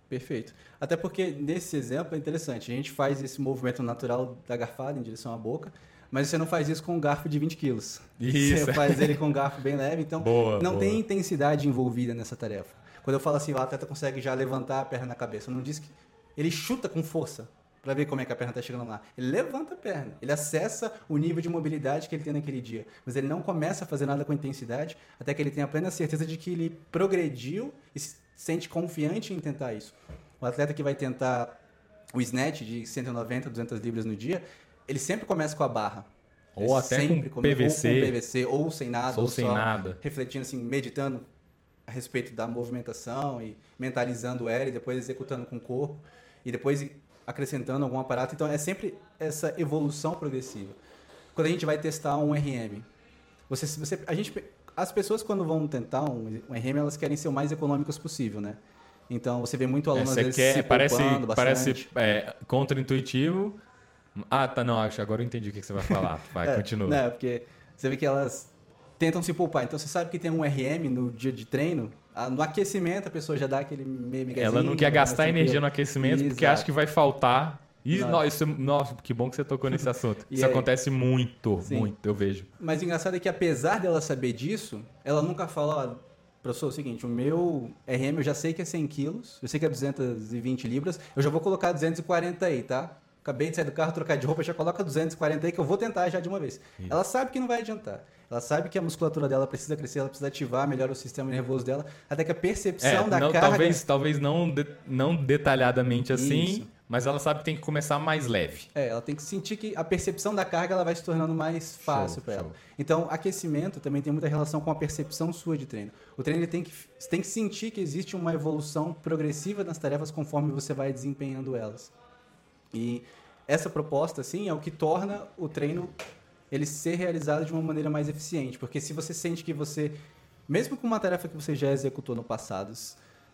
Perfeito. Até porque nesse exemplo é interessante. A gente faz esse movimento natural da garfada em direção à boca, mas você não faz isso com um garfo de 20 quilos. Isso. Você faz ele com um garfo bem leve, então Boa, não boa. tem intensidade envolvida nessa tarefa. Quando eu falo assim, o atleta consegue já levantar a perna na cabeça, eu não diz que ele chuta com força para ver como é que a perna está chegando lá. Ele levanta a perna, ele acessa o nível de mobilidade que ele tem naquele dia, mas ele não começa a fazer nada com intensidade até que ele tenha plena certeza de que ele progrediu e se sente confiante em tentar isso. O atleta que vai tentar o snatch de 190, 200 libras no dia, ele sempre começa com a barra. Ou Ele até sempre com come- PVC. Ou com PVC, ou sem nada. Ou sem só nada. Refletindo, assim, meditando a respeito da movimentação e mentalizando ela e depois executando com o corpo e depois acrescentando algum aparato. Então é sempre essa evolução progressiva. Quando a gente vai testar um RM, você, você, a gente, as pessoas quando vão tentar um, um RM, elas querem ser o mais econômicas possível, né? Então você vê muito É, aluno às você vezes quer, se parece, poupando parece bastante. é, contra-intuitivo. Ah, tá, não, acho. Agora eu entendi o que você vai falar. Vai, É, continua. Né, porque você vê que elas tentam se poupar. Então você sabe que tem um RM no dia de treino, ah, no aquecimento a pessoa já dá aquele meio Ela não quer gastar energia no aquecimento porque Exato. acha que vai faltar. E, nossa, isso, nossa, que bom que você tocou nesse assunto. Isso aí? acontece muito, Sim. muito, eu vejo. Mas o engraçado é que apesar dela saber disso, ela nunca fala, ó, professor, é o seguinte, o meu RM eu já sei que é 100 quilos, eu sei que é 220 libras, eu já vou colocar 240 aí, tá? Acabei de sair do carro, trocar de roupa, já coloca 240 aí que eu vou tentar já de uma vez. Ela sabe que não vai adiantar. Ela sabe que a musculatura dela precisa crescer, ela precisa ativar melhor o sistema nervoso dela, até que a percepção É, da não, carga... talvez, talvez não, de- não detalhadamente assim, Isso. mas ela sabe que tem que começar mais leve. É, ela tem que sentir que a percepção da carga ela vai se tornando mais fácil para ela. Então, aquecimento também tem muita relação com a percepção sua de treino. O treino tem que tem que sentir que existe uma evolução progressiva nas tarefas conforme você vai desempenhando elas. E essa proposta, assim, é o que torna o treino ele ser realizado de uma maneira mais eficiente, porque se você sente que você, mesmo com uma tarefa que você já executou no passado,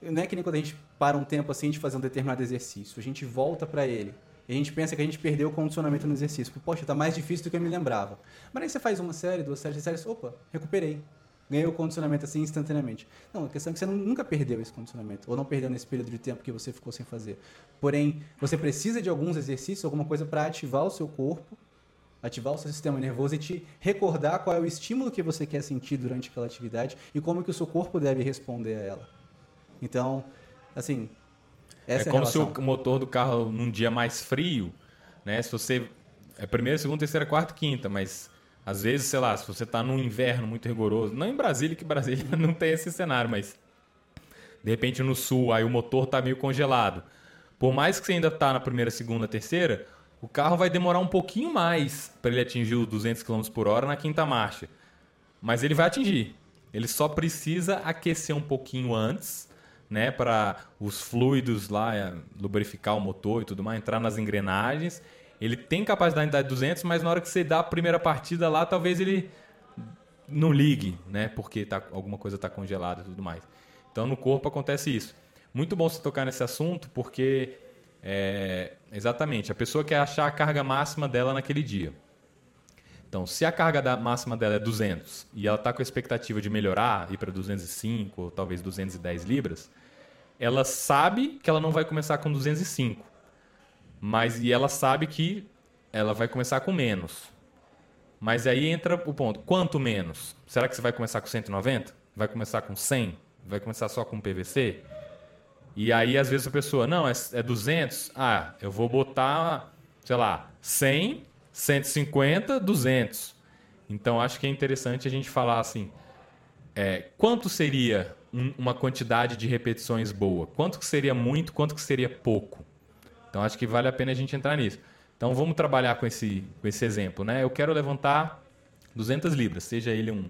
não é que nem quando a gente para um tempo assim de fazer um determinado exercício, a gente volta para ele. E a gente pensa que a gente perdeu o condicionamento no exercício. Porque, Poxa, tá mais difícil do que eu me lembrava. Mas aí você faz uma série, duas séries, três séries, opa, recuperei. Ganhei o condicionamento assim instantaneamente. Não, a questão é que você nunca perdeu esse condicionamento. Ou não perdeu nesse período de tempo que você ficou sem fazer. Porém, você precisa de alguns exercícios, alguma coisa para ativar o seu corpo, ativar o seu sistema nervoso e te recordar qual é o estímulo que você quer sentir durante aquela atividade e como que o seu corpo deve responder a ela. Então, assim, essa é é, como se o motor do carro num dia mais frio, né? Se você é primeira, segunda, terceira, quarta, quinta, mas às vezes, sei lá, se você está num inverno muito rigoroso, não em Brasília, que Brasília não tem esse cenário, mas de repente no sul, aí o motor tá meio congelado. Por mais que você ainda tá na primeira, segunda, terceira, o carro vai demorar um pouquinho mais para ele atingir os 200 km por hora na quinta marcha. Mas ele vai atingir. Ele só precisa aquecer um pouquinho antes, né, para os fluidos lá, é, lubrificar o motor e tudo mais, entrar nas engrenagens. Ele tem capacidade de dar 200, mas na hora que você dá a primeira partida lá, talvez ele não ligue, né, porque tá, alguma coisa está congelada e tudo mais. Então no corpo acontece isso. Muito bom você tocar nesse assunto, porque é, exatamente a pessoa quer achar a carga máxima dela naquele dia. Então, se a carga da máxima dela é 200 e ela está com a expectativa de melhorar, ir para 205 ou talvez 210 libras, ela sabe que ela não vai começar com 205. Mas e ela sabe que ela vai começar com menos. Mas aí entra o ponto, quanto menos? Será que você vai começar com 190? Vai começar com 100? Vai começar só com PVC? E aí às vezes a pessoa, não, é, é 200? Ah, eu vou botar, sei lá, 100 150, 200. Então acho que é interessante a gente falar assim: é, quanto seria um- uma quantidade de repetições boa? Quanto que seria muito? Quanto que seria pouco? Então acho que vale a pena a gente entrar nisso. Então vamos trabalhar com esse, com esse exemplo, né? Eu quero levantar 200 libras, seja ele um,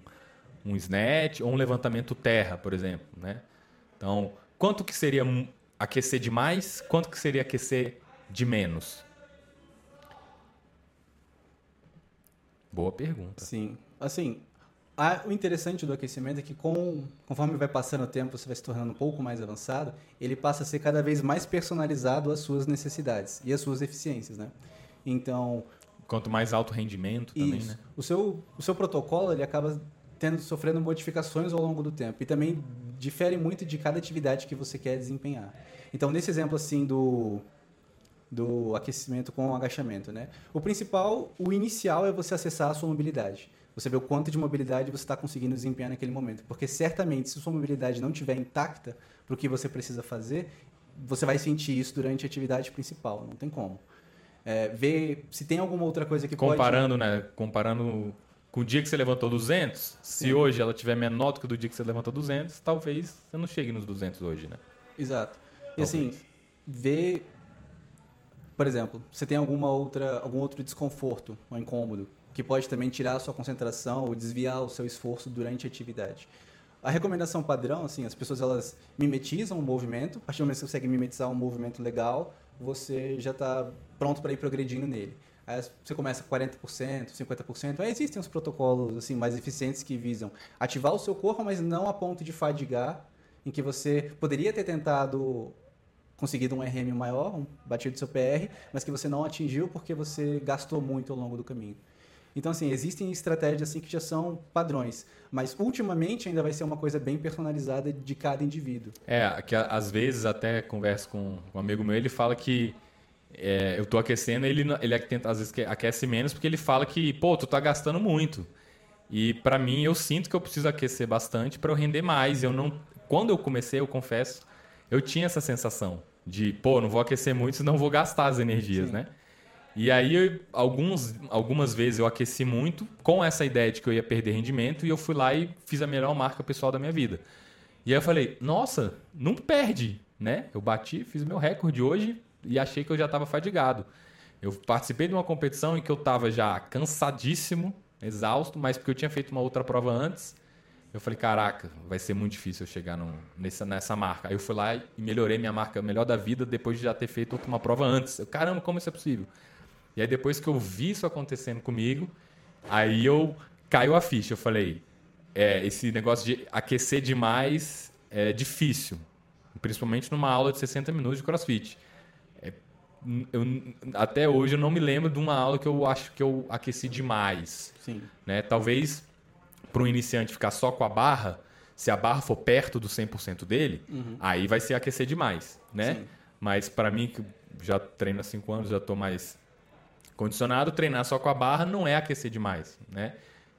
um snatch ou um levantamento terra, por exemplo, né? Então, quanto que seria aquecer demais? Quanto que seria aquecer de menos? Boa pergunta. Sim. Assim, o interessante do aquecimento é que com, conforme vai passando o tempo, você vai se tornando um pouco mais avançado, ele passa a ser cada vez mais personalizado às suas necessidades e às suas eficiências, né? Então, Quanto mais alto rendimento também, isso. né? O seu, o seu protocolo, ele acaba tendo, sofrendo modificações ao longo do tempo. E também difere muito de cada atividade que você quer desempenhar. Então, nesse exemplo assim do, do aquecimento com agachamento, né? O principal, o inicial é você acessar a sua mobilidade. Você vê o quanto de mobilidade você está conseguindo desempenhar naquele momento. Porque certamente, se sua mobilidade não estiver intacta para o que você precisa fazer, você vai sentir isso durante a atividade principal. Não tem como. É, ver se tem alguma outra coisa que Comparando, pode... né? Comparando com o dia que você levantou 200, Sim. se hoje ela tiver menor do que do dia que você levantou 200, talvez você não chegue nos 200 hoje, né? Exato. E assim, ver, por exemplo, você tem alguma outra, algum outro desconforto ou incômodo que pode também tirar a sua concentração ou desviar o seu esforço durante a atividade. A recomendação padrão, assim, as pessoas elas mimetizam o movimento, a partir do momento que você consegue mimetizar um movimento legal, você já está pronto para ir progredindo nele. Aí você começa com 40%, 50%. Aí existem os protocolos assim mais eficientes que visam ativar o seu corpo, mas não a ponto de fadigar, em que você poderia ter tentado conseguido um RM maior, um batido do seu PR, mas que você não atingiu porque você gastou muito ao longo do caminho. Então, assim, existem estratégias assim que já são padrões, mas ultimamente ainda vai ser uma coisa bem personalizada de cada indivíduo. É, que às vezes até converso com um amigo meu, ele fala que é, eu tô aquecendo, ele ele tenta, às vezes aquece menos porque ele fala que, pô, tu tá gastando muito. E para mim eu sinto que eu preciso aquecer bastante para eu render mais. Eu não, quando eu comecei, eu confesso, eu tinha essa sensação de, pô, não vou aquecer muito, senão vou gastar as energias, Sim. né? E aí, alguns, algumas vezes eu aqueci muito com essa ideia de que eu ia perder rendimento e eu fui lá e fiz a melhor marca pessoal da minha vida. E aí eu falei, nossa, não perde, né? Eu bati, fiz meu recorde hoje e achei que eu já estava fadigado. Eu participei de uma competição em que eu estava já cansadíssimo, exausto, mas porque eu tinha feito uma outra prova antes. Eu falei, caraca, vai ser muito difícil eu chegar no, nessa, nessa marca. Aí eu fui lá e melhorei minha marca melhor da vida depois de já ter feito uma prova antes. Eu, caramba, como isso é possível? E aí depois que eu vi isso acontecendo comigo, aí eu caiu a ficha. Eu falei, é, esse negócio de aquecer demais é difícil, principalmente numa aula de 60 minutos de CrossFit. É, eu, até hoje eu não me lembro de uma aula que eu acho que eu aqueci demais. Sim. Né? Talvez para um iniciante ficar só com a barra, se a barra for perto do 100% dele, uhum. aí vai ser aquecer demais, né? Sim. Mas para mim que já treino há 5 anos, já estou mais Condicionado, treinar só com a barra não é aquecer demais, né?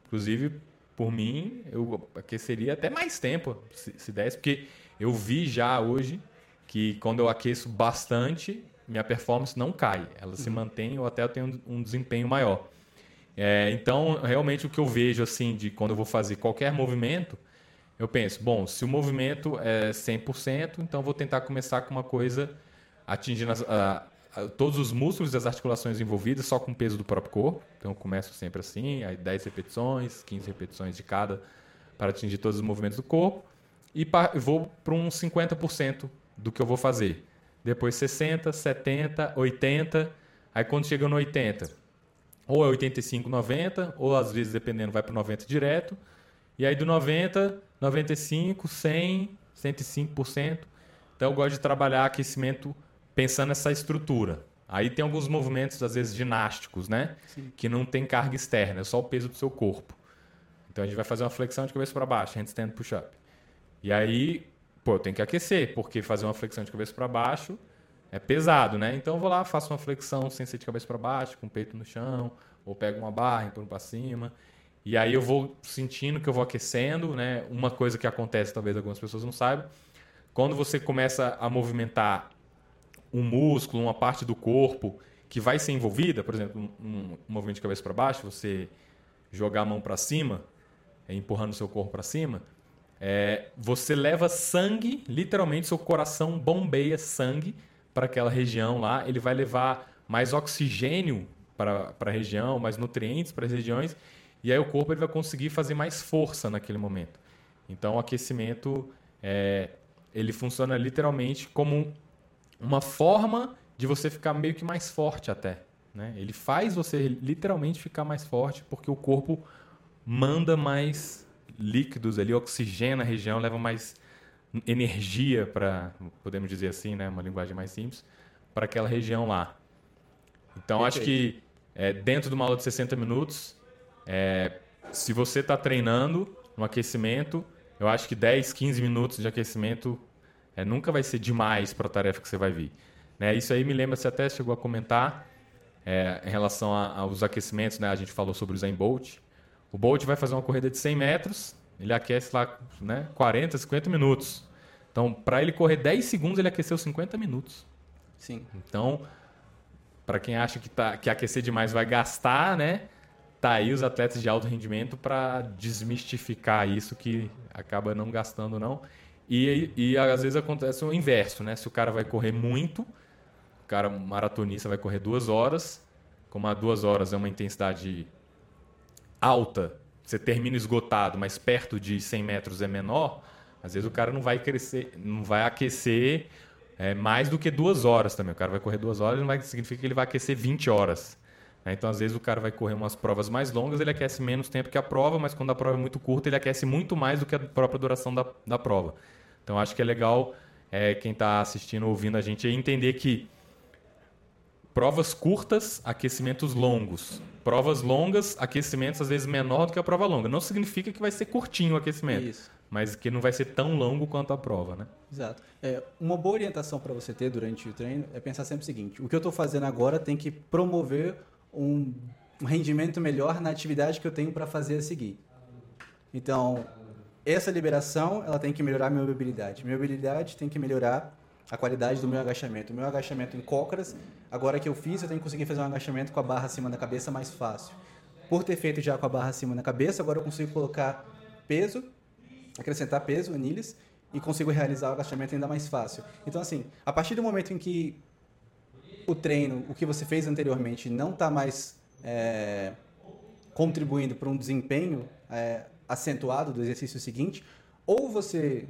Inclusive, por mim, eu aqueceria até mais tempo, se, se desse, porque eu vi já hoje que quando eu aqueço bastante, minha performance não cai. Ela uhum. se mantém ou até eu tenho um desempenho maior. É, então, realmente, o que eu vejo assim de quando eu vou fazer qualquer movimento, eu penso, bom, se o movimento é 100%, então vou tentar começar com uma coisa atingindo a, todos os músculos e as articulações envolvidas só com o peso do próprio corpo. Então eu começo sempre assim, aí 10 repetições, 15 repetições de cada para atingir todos os movimentos do corpo e vou para uns 50% do que eu vou fazer. Depois 60, 70, 80, aí quando chega no 80, ou é 85, 90, ou às vezes dependendo vai para 90 direto. E aí do 90, 95, 100, 105%. Então eu gosto de trabalhar aquecimento pensando nessa estrutura. Aí tem alguns movimentos, às vezes, ginásticos, né? Sim. Que não tem carga externa, é só o peso do seu corpo. Então a gente vai fazer uma flexão de cabeça para baixo, handstand push-up. E aí, pô, eu tenho que aquecer, porque fazer uma flexão de cabeça para baixo é pesado, né? Então eu vou lá, faço uma flexão sem ser de cabeça para baixo, com o peito no chão, ou pego uma barra, empurro para cima. E aí eu vou sentindo que eu vou aquecendo, né? Uma coisa que acontece, talvez algumas pessoas não saibam, quando você começa a movimentar um músculo, uma parte do corpo que vai ser envolvida, por exemplo, um, um movimento de cabeça para baixo, você jogar a mão para cima, é, empurrando o seu corpo para cima, é, você leva sangue, literalmente seu coração bombeia sangue para aquela região lá, ele vai levar mais oxigênio para a região, mais nutrientes para as regiões, e aí o corpo ele vai conseguir fazer mais força naquele momento. Então o aquecimento é, ele funciona literalmente como uma forma de você ficar meio que mais forte até. Né? Ele faz você literalmente ficar mais forte porque o corpo manda mais líquidos ali, oxigena a região, leva mais energia para, podemos dizer assim, né, uma linguagem mais simples, para aquela região lá. Então Perfeito. acho que é, dentro de uma aula de 60 minutos, é, se você está treinando, no aquecimento, eu acho que 10, 15 minutos de aquecimento é, nunca vai ser demais para a tarefa que você vai vir. Né? Isso aí me lembra, você até chegou a comentar é, em relação aos aquecimentos, né? a gente falou sobre o Zen Bolt. O Bolt vai fazer uma corrida de 100 metros, ele aquece lá né, 40, 50 minutos. Então, para ele correr 10 segundos, ele aqueceu 50 minutos. Sim. Então, para quem acha que, tá, que aquecer demais vai gastar, né? Tá aí os atletas de alto rendimento para desmistificar isso que acaba não gastando não. E, e às vezes acontece o inverso, né? Se o cara vai correr muito, o cara maratonista vai correr duas horas, como a duas horas é uma intensidade alta, você termina esgotado, mas perto de 100 metros é menor, às vezes o cara não vai crescer, não vai aquecer é, mais do que duas horas também. O cara vai correr duas horas, não vai significa que ele vai aquecer 20 horas. Né? Então, às vezes, o cara vai correr umas provas mais longas, ele aquece menos tempo que a prova, mas quando a prova é muito curta, ele aquece muito mais do que a própria duração da, da prova. Então, acho que é legal é, quem está assistindo, ouvindo a gente, entender que provas curtas, aquecimentos longos. Provas longas, aquecimentos às vezes menor do que a prova longa. Não significa que vai ser curtinho o aquecimento. Isso mas que não vai ser tão longo quanto a prova, né? Exato. É, uma boa orientação para você ter durante o treino é pensar sempre o seguinte: o que eu estou fazendo agora tem que promover um, rendimento melhor na atividade que eu tenho para fazer a seguir. Então, essa liberação ela tem que melhorar a minha mobilidade. Minha mobilidade tem que melhorar a qualidade do meu agachamento. O meu agachamento em cócoras, agora que eu fiz, eu tenho que conseguir fazer um agachamento com a barra acima da cabeça mais fácil. Por ter feito já com a barra acima da cabeça, agora eu consigo colocar peso acrescentar peso, anilhas, e consigo realizar o agachamento ainda mais fácil. Então, assim, a partir do momento em que o treino, o que você fez anteriormente, não está mais é, contribuindo para um desempenho é, acentuado do exercício seguinte, ou você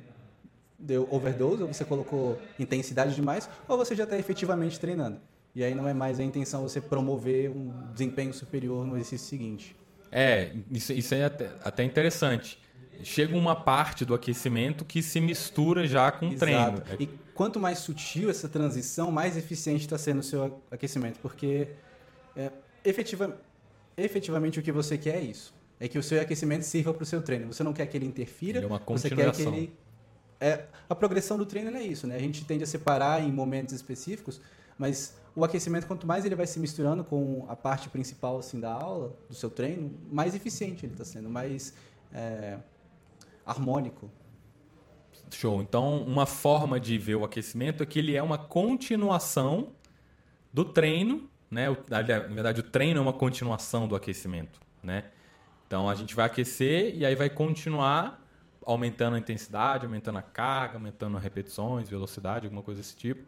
deu overdose, ou você colocou intensidade demais, ou você já está efetivamente treinando. E aí não é mais a intenção você promover um desempenho superior no exercício seguinte. É, isso, isso é até, até interessante chega uma parte do aquecimento que se mistura já com o treino. E quanto mais sutil essa transição, mais eficiente está sendo o seu aquecimento, porque é, efetiva, efetivamente o que você quer é isso. É que o seu aquecimento sirva para o seu treino. Você não quer que ele interfira, ele é uma você quer que ele é, a progressão do treino é isso, né? A gente tende a separar em momentos específicos, mas o aquecimento, quanto mais ele vai se misturando com a parte principal assim da aula, do seu treino, mais eficiente ele está sendo, mais é, harmônico. Show. Então, uma forma de ver o aquecimento é que ele é uma continuação do treino, né? Na verdade, o treino é uma continuação do aquecimento, né? Então, a gente vai aquecer e aí vai continuar aumentando a intensidade, aumentando a carga, aumentando repetições, velocidade, alguma coisa desse tipo,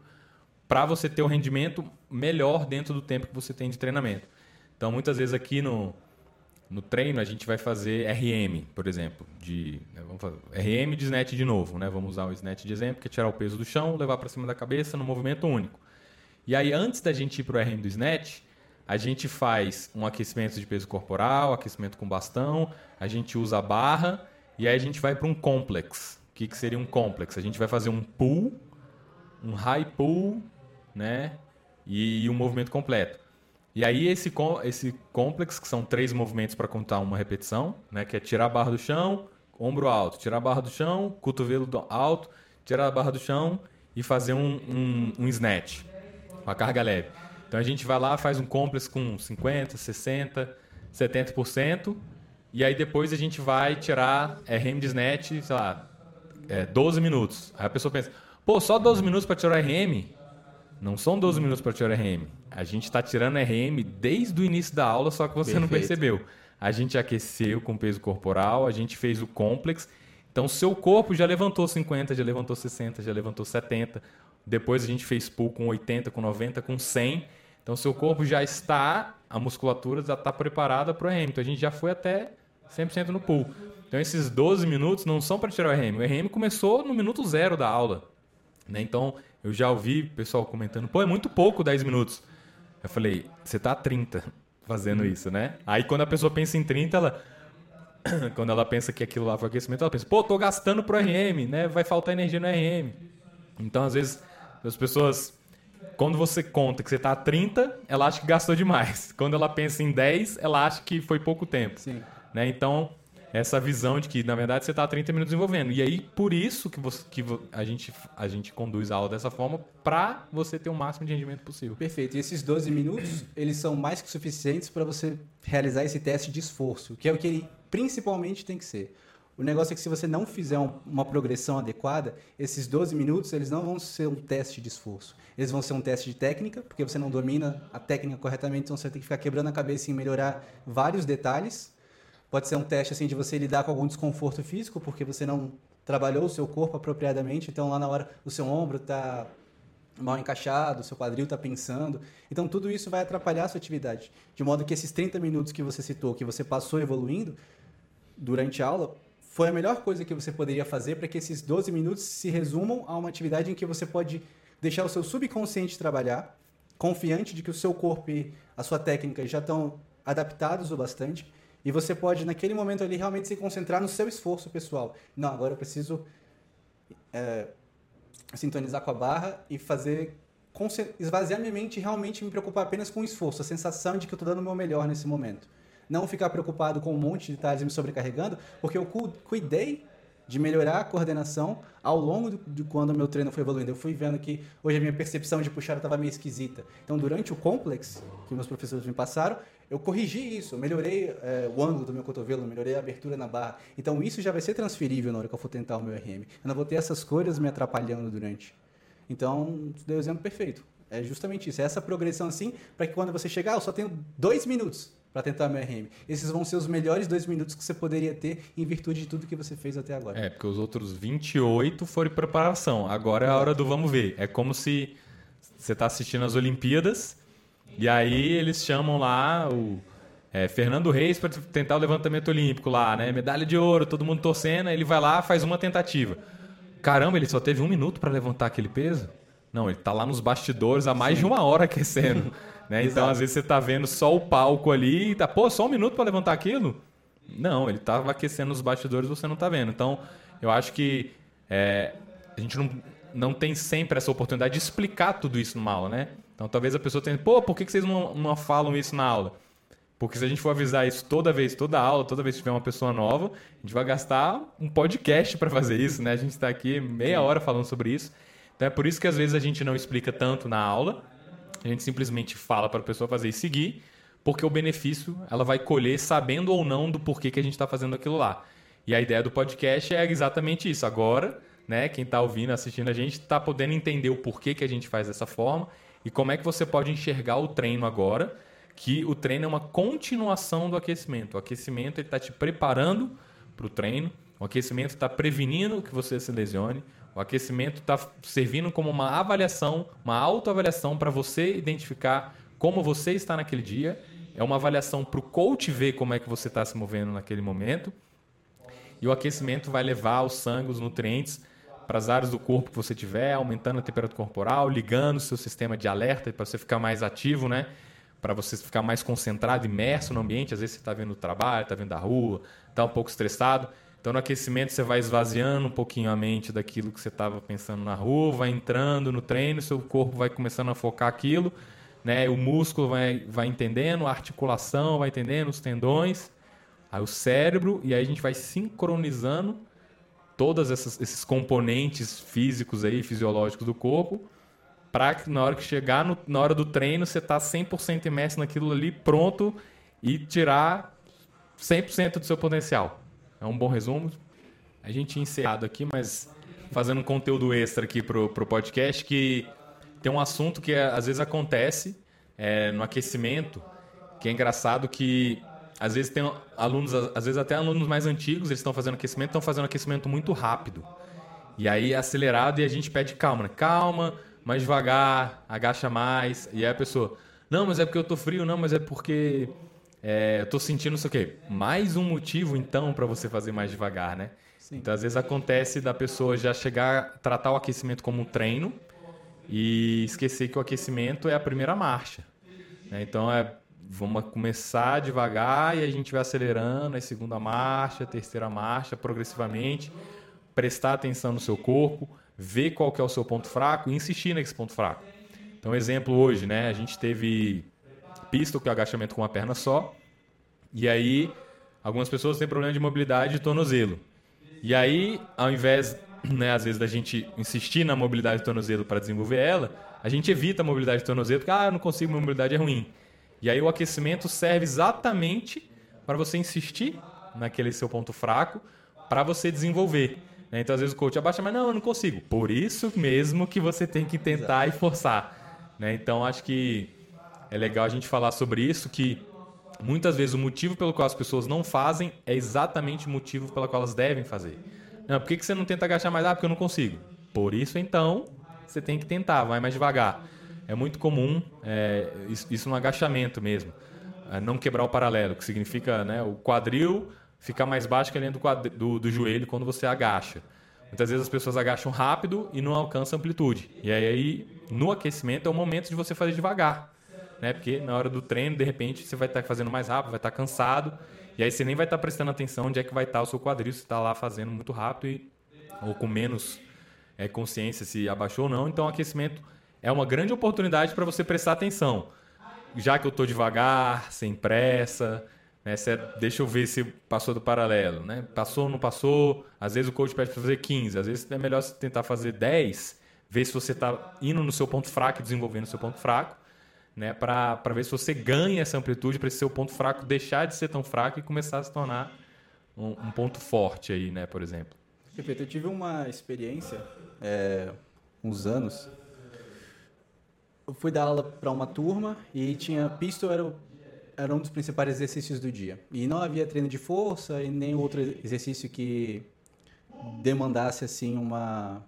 para você ter o um rendimento melhor dentro do tempo que você tem de treinamento. Então, muitas vezes aqui no, no treino a gente vai fazer RM, por exemplo, de né, vamos fazer, RM de snatch de novo, né? Vamos usar o snatch de exemplo, que é tirar o peso do chão, levar para cima da cabeça no movimento único. E aí antes da gente ir para o RM do snatch, a gente faz um aquecimento de peso corporal, aquecimento com bastão, a gente usa a barra e aí a gente vai para um complex. O que, que seria um complex? A gente vai fazer um pull, um high pull, né? E, e um movimento completo. E aí esse, esse complexo, que são três movimentos para contar uma repetição, né? Que é tirar a barra do chão, ombro alto, tirar a barra do chão, cotovelo alto, tirar a barra do chão e fazer um, um, um snatch, uma carga leve. Então a gente vai lá, faz um complexo com 50, 60, 70%, e aí depois a gente vai tirar é, RM de snatch, sei lá, é, 12 minutos. Aí a pessoa pensa, pô, só 12 minutos para tirar RM? Não são 12 minutos para tirar RM. A gente está tirando RM desde o início da aula, só que você Perfeito. não percebeu. A gente aqueceu com peso corporal, a gente fez o complex. Então, seu corpo já levantou 50, já levantou 60, já levantou 70. Depois a gente fez pull com 80, com 90, com 100. Então, seu corpo já está, a musculatura já está preparada para o RM. Então, a gente já foi até 100% no pull. Então, esses 12 minutos não são para tirar o RM. O RM começou no minuto zero da aula. Né? Então, eu já ouvi pessoal comentando, pô, é muito pouco 10 minutos. Eu falei, você tá a 30 fazendo isso, né? Aí quando a pessoa pensa em 30, ela. quando ela pensa que aquilo lá foi aquecimento, ela pensa, pô, tô gastando pro RM, né? Vai faltar energia no RM. Então, às vezes, as pessoas. Quando você conta que você tá a 30, ela acha que gastou demais. Quando ela pensa em 10, ela acha que foi pouco tempo. Sim. Né? Então, essa visão de que, na verdade, você está 30 minutos desenvolvendo. E aí, por isso que, você, que a, gente, a gente conduz a aula dessa forma, para você ter o máximo de rendimento possível. Perfeito. E esses 12 minutos, eles são mais que suficientes para você realizar esse teste de esforço, que é o que ele principalmente tem que ser. O negócio é que se você não fizer uma progressão adequada, esses 12 minutos eles não vão ser um teste de esforço. Eles vão ser um teste de técnica, porque você não domina a técnica corretamente, então você tem que ficar quebrando a cabeça em melhorar vários detalhes. Pode ser um teste assim de você lidar com algum desconforto físico, porque você não trabalhou o seu corpo apropriadamente, então lá na hora o seu ombro está mal encaixado, o seu quadril está pensando. Então tudo isso vai atrapalhar a sua atividade. De modo que esses 30 minutos que você citou, que você passou evoluindo durante a aula, foi a melhor coisa que você poderia fazer para que esses 12 minutos se resumam a uma atividade em que você pode deixar o seu subconsciente trabalhar, confiante de que o seu corpo e a sua técnica já estão adaptados o bastante, e você pode, naquele momento ali, realmente se concentrar no seu esforço pessoal. Não, agora eu preciso é, sintonizar com a barra e fazer esvaziar minha mente e realmente me preocupar apenas com o esforço, a sensação de que eu estou dando o meu melhor nesse momento não ficar preocupado com um monte de detalhes me sobrecarregando, porque eu cuidei de melhorar a coordenação ao longo de quando o meu treino foi evoluindo. Eu fui vendo que hoje a minha percepção de puxar estava meio esquisita. Então, durante o complex que meus professores me passaram, eu corrigi isso, eu melhorei é, o ângulo do meu cotovelo, melhorei a abertura na barra. Então, isso já vai ser transferível na hora que eu for tentar o meu RM. Eu não vou ter essas coisas me atrapalhando durante. Então, deu o exemplo perfeito. É justamente isso, é essa progressão assim, para que quando você chegar, eu só tenho dois minutos para tentar meu RM. Esses vão ser os melhores dois minutos que você poderia ter em virtude de tudo que você fez até agora. É, porque os outros 28 foram preparação. Agora é a hora do vamos ver. É como se você está assistindo as Olimpíadas e aí eles chamam lá o é, Fernando Reis para tentar o levantamento olímpico lá, né? Medalha de ouro, todo mundo torcendo. Ele vai lá, faz uma tentativa. Caramba, ele só teve um minuto para levantar aquele peso? Não, ele está lá nos bastidores há mais Sim. de uma hora aquecendo. Né? Então, às vezes, você está vendo só o palco ali e tá, pô, só um minuto para levantar aquilo? Não, ele estava aquecendo os bastidores você não está vendo. Então, eu acho que é, a gente não, não tem sempre essa oportunidade de explicar tudo isso numa aula, né? Então, talvez a pessoa tenha, pô, por que, que vocês não, não falam isso na aula? Porque se a gente for avisar isso toda vez, toda aula, toda vez que tiver uma pessoa nova, a gente vai gastar um podcast para fazer isso, né? A gente está aqui meia hora falando sobre isso. Então é por isso que às vezes a gente não explica tanto na aula, a gente simplesmente fala para a pessoa fazer e seguir, porque o benefício ela vai colher sabendo ou não do porquê que a gente está fazendo aquilo lá. E a ideia do podcast é exatamente isso. Agora, né, quem está ouvindo, assistindo a gente, está podendo entender o porquê que a gente faz dessa forma e como é que você pode enxergar o treino agora, que o treino é uma continuação do aquecimento. O aquecimento está te preparando para o treino, o aquecimento está prevenindo que você se lesione, o aquecimento está servindo como uma avaliação, uma autoavaliação para você identificar como você está naquele dia. É uma avaliação para o coach ver como é que você está se movendo naquele momento. E o aquecimento vai levar o sangue, os nutrientes para as áreas do corpo que você tiver, aumentando a temperatura corporal, ligando o seu sistema de alerta para você ficar mais ativo, né? Para você ficar mais concentrado, imerso no ambiente. Às vezes você está vendo o trabalho, está vendo a rua, está um pouco estressado. Então, no aquecimento, você vai esvaziando um pouquinho a mente daquilo que você estava pensando na rua, vai entrando no treino, seu corpo vai começando a focar aquilo, né? o músculo vai, vai entendendo, a articulação vai entendendo, os tendões, aí o cérebro, e aí a gente vai sincronizando todos esses componentes físicos aí, fisiológicos do corpo, para que na hora que chegar no, na hora do treino, você está 100% imerso naquilo ali, pronto, e tirar 100% do seu potencial. É um bom resumo. A gente tinha encerrado aqui, mas fazendo um conteúdo extra aqui pro, pro podcast, que tem um assunto que às vezes acontece é, no aquecimento, que é engraçado que às vezes tem alunos, às vezes até alunos mais antigos, eles estão fazendo aquecimento, estão fazendo aquecimento muito rápido. E aí é acelerado e a gente pede calma, né? Calma, mais devagar, agacha mais. E aí a pessoa, não, mas é porque eu tô frio, não, mas é porque é, eu tô sentindo isso aqui. Mais um motivo, então, para você fazer mais devagar, né? Sim. Então, às vezes acontece da pessoa já chegar, tratar o aquecimento como um treino e esquecer que o aquecimento é a primeira marcha. Né? Então, é, vamos começar devagar e a gente vai acelerando, a segunda marcha, a terceira marcha, progressivamente, prestar atenção no seu corpo, ver qual que é o seu ponto fraco e insistir nesse ponto fraco. Então, exemplo hoje, né? A gente teve pistol, que é agachamento com uma perna só. E aí algumas pessoas têm problema de mobilidade de tornozelo. E aí, ao invés, né, às vezes, da gente insistir na mobilidade de tornozelo para desenvolver ela, a gente evita a mobilidade de tornozelo porque, ah, não consigo, minha mobilidade é ruim. E aí o aquecimento serve exatamente para você insistir naquele seu ponto fraco para você desenvolver. Né? Então, às vezes o coach abaixa, mas não, eu não consigo. Por isso mesmo que você tem que tentar Exato. e forçar. Né? Então, acho que é legal a gente falar sobre isso, que muitas vezes o motivo pelo qual as pessoas não fazem é exatamente o motivo pelo qual elas devem fazer. Não, por que, você não tenta agachar mais? Ah, porque eu não consigo. Por isso, então, você tem que tentar, vai mais devagar. É muito comum é, isso no agachamento mesmo. É não quebrar o paralelo, que significa né, o quadril ficar mais baixo que a linha do, do, do joelho quando você agacha. Muitas vezes as pessoas agacham rápido e não alcançam amplitude. E aí, no aquecimento, é o momento de você fazer devagar né? Porque na hora do treino, de repente, você vai estar tá fazendo mais rápido, vai estar tá cansado, e aí você nem vai estar tá prestando atenção onde é que vai estar tá o seu quadril, se está lá fazendo muito rápido e, ou com menos é, consciência se abaixou ou não. Então, aquecimento é uma grande oportunidade para você prestar atenção. Já que eu estou devagar, sem pressa, né? deixa eu ver se passou do paralelo. Né? Passou ou não passou? Às vezes o coach pede para fazer 15, às vezes é melhor você tentar fazer 10, ver se você está indo no seu ponto fraco e desenvolvendo o seu ponto fraco né, para ver se você ganha essa amplitude para esse seu ponto fraco deixar de ser tão fraco e começar a se tornar um, um ponto forte aí, né, por exemplo. Perfeito. Eu tive uma experiência, é, uns anos. Eu fui dar aula para uma turma e tinha pistol era, era um dos principais exercícios do dia. E não havia treino de força e nem outro exercício que demandasse assim uma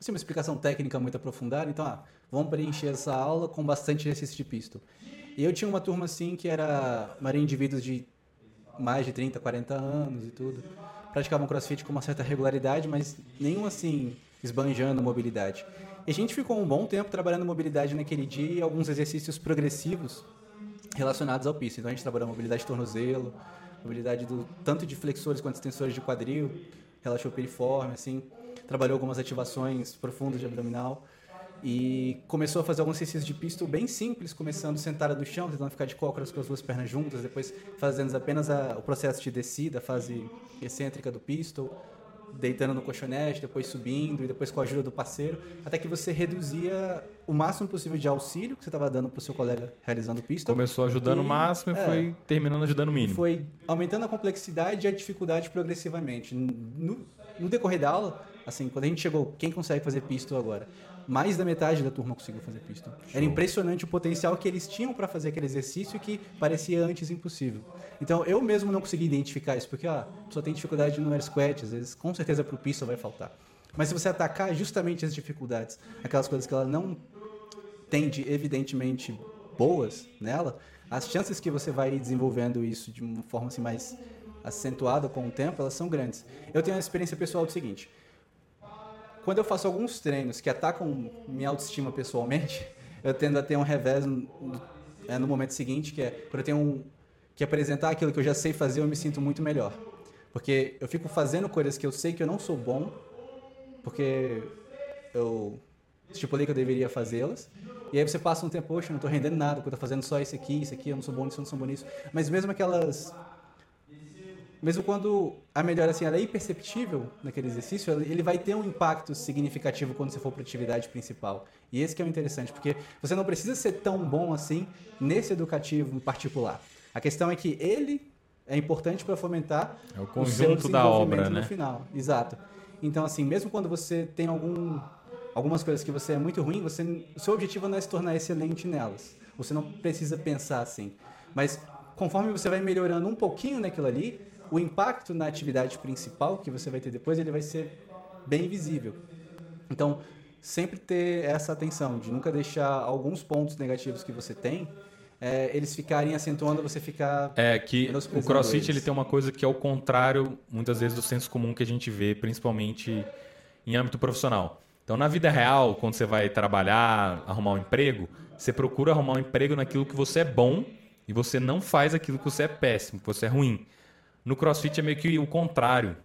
assim, uma explicação técnica muito aprofundada. Então, ah, vamos preencher essa aula com bastante exercício de pistol. E eu tinha uma turma assim que era maria indivíduos de mais de 30, 40 anos e tudo. Praticavam crossfit com uma certa regularidade, mas nenhum assim esbanjando mobilidade. E a gente ficou um bom tempo trabalhando mobilidade naquele dia e alguns exercícios progressivos relacionados ao pistol. Então a gente trabalhou mobilidade de tornozelo, mobilidade do tanto de flexores quanto extensores de quadril, relaxou piriforme, assim. Trabalhou algumas ativações profundas de abdominal. E começou a fazer alguns exercícios de pistol bem simples, começando sentada no chão, tentando ficar de cócoras com as duas pernas juntas, depois fazendo apenas a, o processo de descida, a fase excêntrica do pistol, deitando no colchonete, depois subindo e depois com a ajuda do parceiro, até que você reduzia o máximo possível de auxílio que você estava dando para o seu colega realizando o pistol. Começou ajudando o máximo e é, foi terminando ajudando o mínimo. Foi aumentando a complexidade e a dificuldade progressivamente. No, no decorrer da aula, assim, quando a gente chegou, quem consegue fazer pistol agora? mais da metade da turma conseguiu fazer pistol. Show. Era impressionante o potencial que eles tinham para fazer aquele exercício que parecia antes impossível. Então eu mesmo não consegui identificar isso, porque ah, a pessoa tem dificuldade no air squat, às vezes com certeza para o pistol vai faltar. Mas se você atacar justamente as dificuldades, aquelas coisas que ela não tem de evidentemente boas nela, as chances que você vai desenvolvendo isso de uma forma assim mais acentuada com o tempo, elas são grandes. Eu tenho uma experiência pessoal do seguinte: quando eu faço alguns treinos que atacam minha autoestima pessoalmente, eu tendo a ter um revés no, é, no momento seguinte, que é quando eu tenho um, que apresentar aquilo que eu já sei fazer, eu me sinto muito melhor. Porque eu fico fazendo coisas que eu sei que eu não sou bom, porque eu estipulei que eu deveria fazê-las. E aí você passa um tempo, poxa, não estou rendendo nada, porque eu estou fazendo só isso aqui, isso aqui, eu não sou bom nisso, eu não sou bom nisso. Mas mesmo aquelas mesmo quando a melhora assim, ela é imperceptível naquele exercício, ele vai ter um impacto significativo quando você for para a atividade principal. E esse que é o interessante, porque você não precisa ser tão bom assim nesse educativo em particular. A questão é que ele é importante para fomentar é o conjunto o da obra, né? no final. Exato. Então assim, mesmo quando você tem algum algumas coisas que você é muito ruim, você o seu objetivo não é se tornar excelente nelas. Você não precisa pensar assim. Mas conforme você vai melhorando um pouquinho naquilo ali, o impacto na atividade principal que você vai ter depois, ele vai ser bem visível. Então, sempre ter essa atenção de nunca deixar alguns pontos negativos que você tem é, eles ficarem acentuando você ficar é que o CrossFit ele tem uma coisa que é o contrário muitas vezes do senso comum que a gente vê principalmente em âmbito profissional. Então na vida real quando você vai trabalhar arrumar um emprego você procura arrumar um emprego naquilo que você é bom e você não faz aquilo que você é péssimo que você é ruim no CrossFit é meio que o contrário.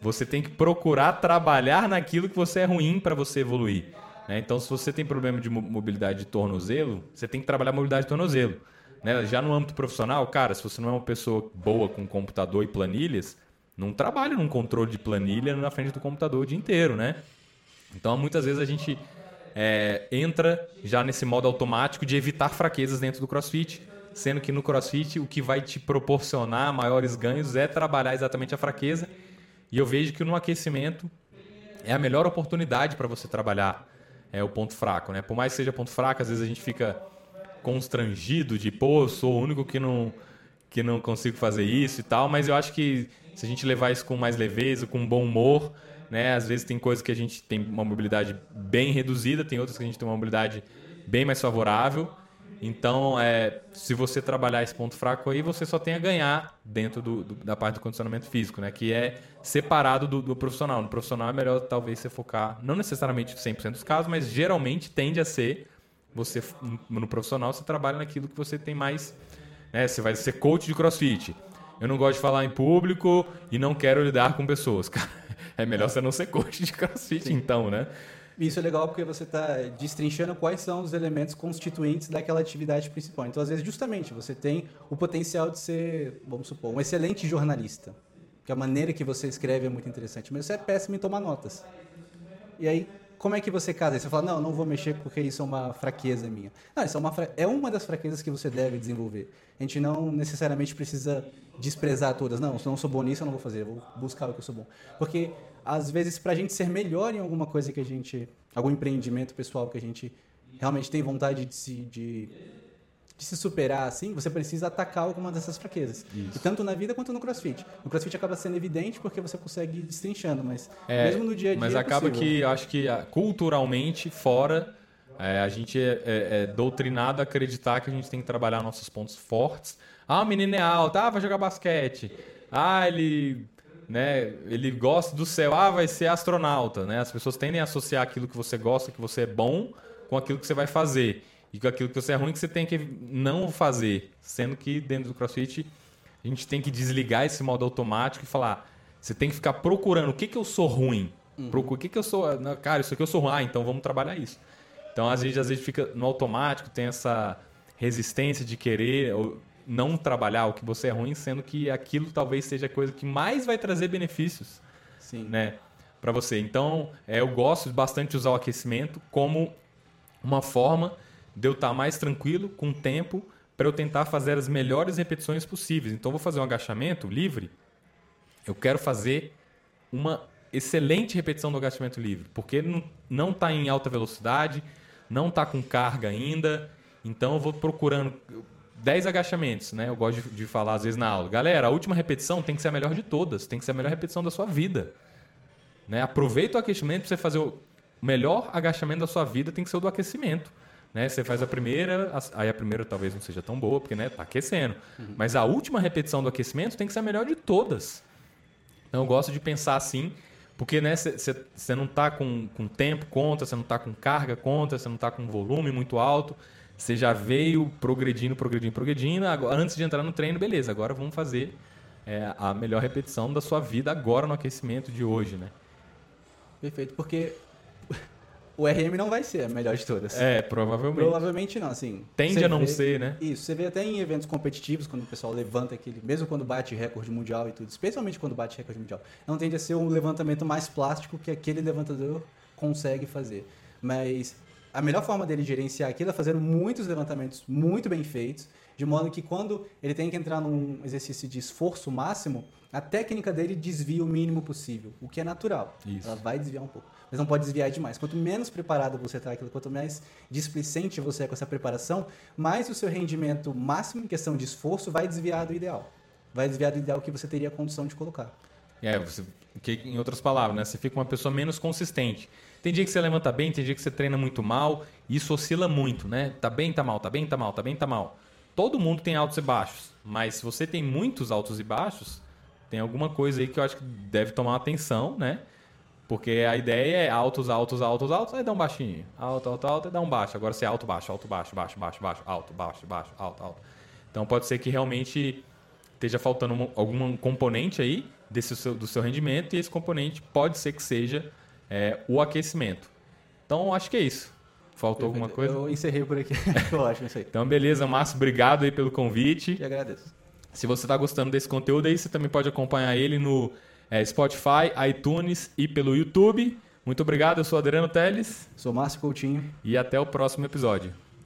Você tem que procurar trabalhar naquilo que você é ruim para você evoluir. Né? Então, se você tem problema de mobilidade de tornozelo, você tem que trabalhar mobilidade de tornozelo. Né? Já no âmbito profissional, cara, se você não é uma pessoa boa com computador e planilhas, não trabalha num controle de planilha na frente do computador o dia inteiro, né? Então, muitas vezes a gente é, entra já nesse modo automático de evitar fraquezas dentro do CrossFit, sendo que no CrossFit o que vai te proporcionar maiores ganhos é trabalhar exatamente a fraqueza. E eu vejo que no aquecimento é a melhor oportunidade para você trabalhar é, o ponto fraco, né? Por mais que seja ponto fraco, às vezes a gente fica constrangido de, pô, sou o único que não que não consigo fazer isso e tal, mas eu acho que se a gente levar isso com mais leveza, com bom humor, né? Às vezes tem coisas que a gente tem uma mobilidade bem reduzida, tem outras que a gente tem uma mobilidade bem mais favorável. Então, é, se você trabalhar esse ponto fraco aí, você só tem a ganhar dentro do, do, da parte do condicionamento físico, né? Que é separado do, do, profissional. No profissional é melhor talvez você focar, não necessariamente 100% dos casos, mas geralmente tende a ser você no profissional você trabalha naquilo que você tem mais, né? Você vai ser coach de CrossFit. Eu não gosto de falar em público e não quero lidar com pessoas. é melhor você não ser coach de CrossFit Sim. então, né? Isso é legal porque você está destrinchando quais são os elementos constituintes daquela atividade principal. Então, às vezes, justamente, você tem o potencial de ser, vamos supor, um excelente jornalista. Que a maneira que você escreve é muito interessante. Mas você é péssimo em tomar notas. E aí, como é que você casa? Você fala, não, não vou mexer porque isso é uma fraqueza minha. Não, isso é uma, fra... é uma das fraquezas que você deve desenvolver. A gente não necessariamente precisa desprezar todas. Não, se eu não sou bom nisso, eu não vou fazer. Eu vou buscar o que eu sou bom. Porque às vezes, para a gente ser melhor em alguma coisa que a gente. algum empreendimento pessoal que a gente realmente tem vontade de se, de, de se superar assim, você precisa atacar alguma dessas fraquezas. Isso. E tanto na vida quanto no crossfit. No crossfit acaba sendo evidente porque você consegue ir destrinchando, mas é, mesmo no dia a dia. Mas é acaba que acho que ah, culturalmente, fora. É, a gente é, é, é, doutrinado a acreditar que a gente tem que trabalhar nossos pontos fortes. Ah, o menino é alto, ah, vai jogar basquete. Ah, ele né, ele gosta do céu, ah, vai ser astronauta, né? As pessoas tendem a associar aquilo que você gosta, que você é bom, com aquilo que você vai fazer. E com aquilo que você é ruim, que você tem que não fazer. Sendo que dentro do CrossFit, a gente tem que desligar esse modo automático e falar, você tem que ficar procurando o que, que eu sou ruim. Uhum. o que, que eu sou. Cara, isso aqui eu sou ruim, ah, então vamos trabalhar isso. Então, às vezes, às vezes fica no automático, tem essa resistência de querer não trabalhar o que você é ruim, sendo que aquilo talvez seja a coisa que mais vai trazer benefícios, Sim. né, para você. Então, é, eu gosto bastante de usar o aquecimento como uma forma de eu estar mais tranquilo, com tempo, para eu tentar fazer as melhores repetições possíveis. Então, vou fazer um agachamento livre. Eu quero fazer uma excelente repetição do agachamento livre, porque não está em alta velocidade, não está com carga ainda. Então, eu vou procurando 10 agachamentos, né? Eu gosto de, de, falar às vezes na aula. Galera, a última repetição tem que ser a melhor de todas, tem que ser a melhor repetição da sua vida. Né? Aproveita o aquecimento para você fazer o melhor agachamento da sua vida, tem que ser o do aquecimento. Né? Você faz a primeira, aí a primeira talvez não seja tão boa, porque né, tá aquecendo. Uhum. Mas a última repetição do aquecimento tem que ser a melhor de todas. Então eu gosto de pensar assim, porque né, você não está com, com tempo conta, você não está com carga conta, você não está com volume muito alto. Você já veio progredindo, progredindo, progredindo. Agora, antes de entrar no treino, beleza. Agora vamos fazer é, a melhor repetição da sua vida agora no aquecimento de hoje, né? Perfeito, porque o RM não vai ser a melhor de todas. É, provavelmente. Provavelmente não, assim. Tende a não vê, ser, né? Isso, você vê até em eventos competitivos, quando o pessoal levanta aquele, mesmo quando bate recorde mundial e tudo, especialmente quando bate recorde mundial, não tende a ser um levantamento mais plástico que aquele levantador consegue fazer. Mas a melhor forma dele gerenciar aquilo é fazendo muitos levantamentos muito bem feitos, de modo que quando ele tem que entrar num exercício de esforço máximo, a técnica dele desvia o mínimo possível, o que é natural. Isso. Ela vai desviar um pouco, mas não pode desviar demais. Quanto menos preparado você está quanto mais displicente você é com essa preparação, mais o seu rendimento máximo em questão de esforço vai desviar do ideal. Vai desviar do ideal que você teria condição de colocar. É, você, que, em outras palavras, né, você fica uma pessoa menos consistente. Tem dia que você levanta bem, tem dia que você treina muito mal. Isso oscila muito, né? Tá bem, tá mal, tá bem, tá mal, tá bem, tá mal. Todo mundo tem altos e baixos. Mas se você tem muitos altos e baixos, tem alguma coisa aí que eu acho que deve tomar atenção, né? Porque a ideia é altos, altos, altos, altos, aí dá um baixinho. Alto, alto, alto, aí dá um baixo. Agora se é alto, baixo, alto, baixo, baixo, baixo, baixo, alto, baixo, baixo, alto, alto. Então pode ser que realmente esteja faltando algum componente aí desse seu, do seu rendimento e esse componente pode ser que seja é, o aquecimento. Então, acho que é isso. Faltou alguma coisa? Eu encerrei por aqui. eu acho isso aí. Então, beleza, Márcio, obrigado aí pelo convite. E agradeço. Se você está gostando desse conteúdo aí, você também pode acompanhar ele no é, Spotify, iTunes e pelo YouTube. Muito obrigado, eu sou Adriano Teles. Sou Márcio Coutinho. E até o próximo episódio.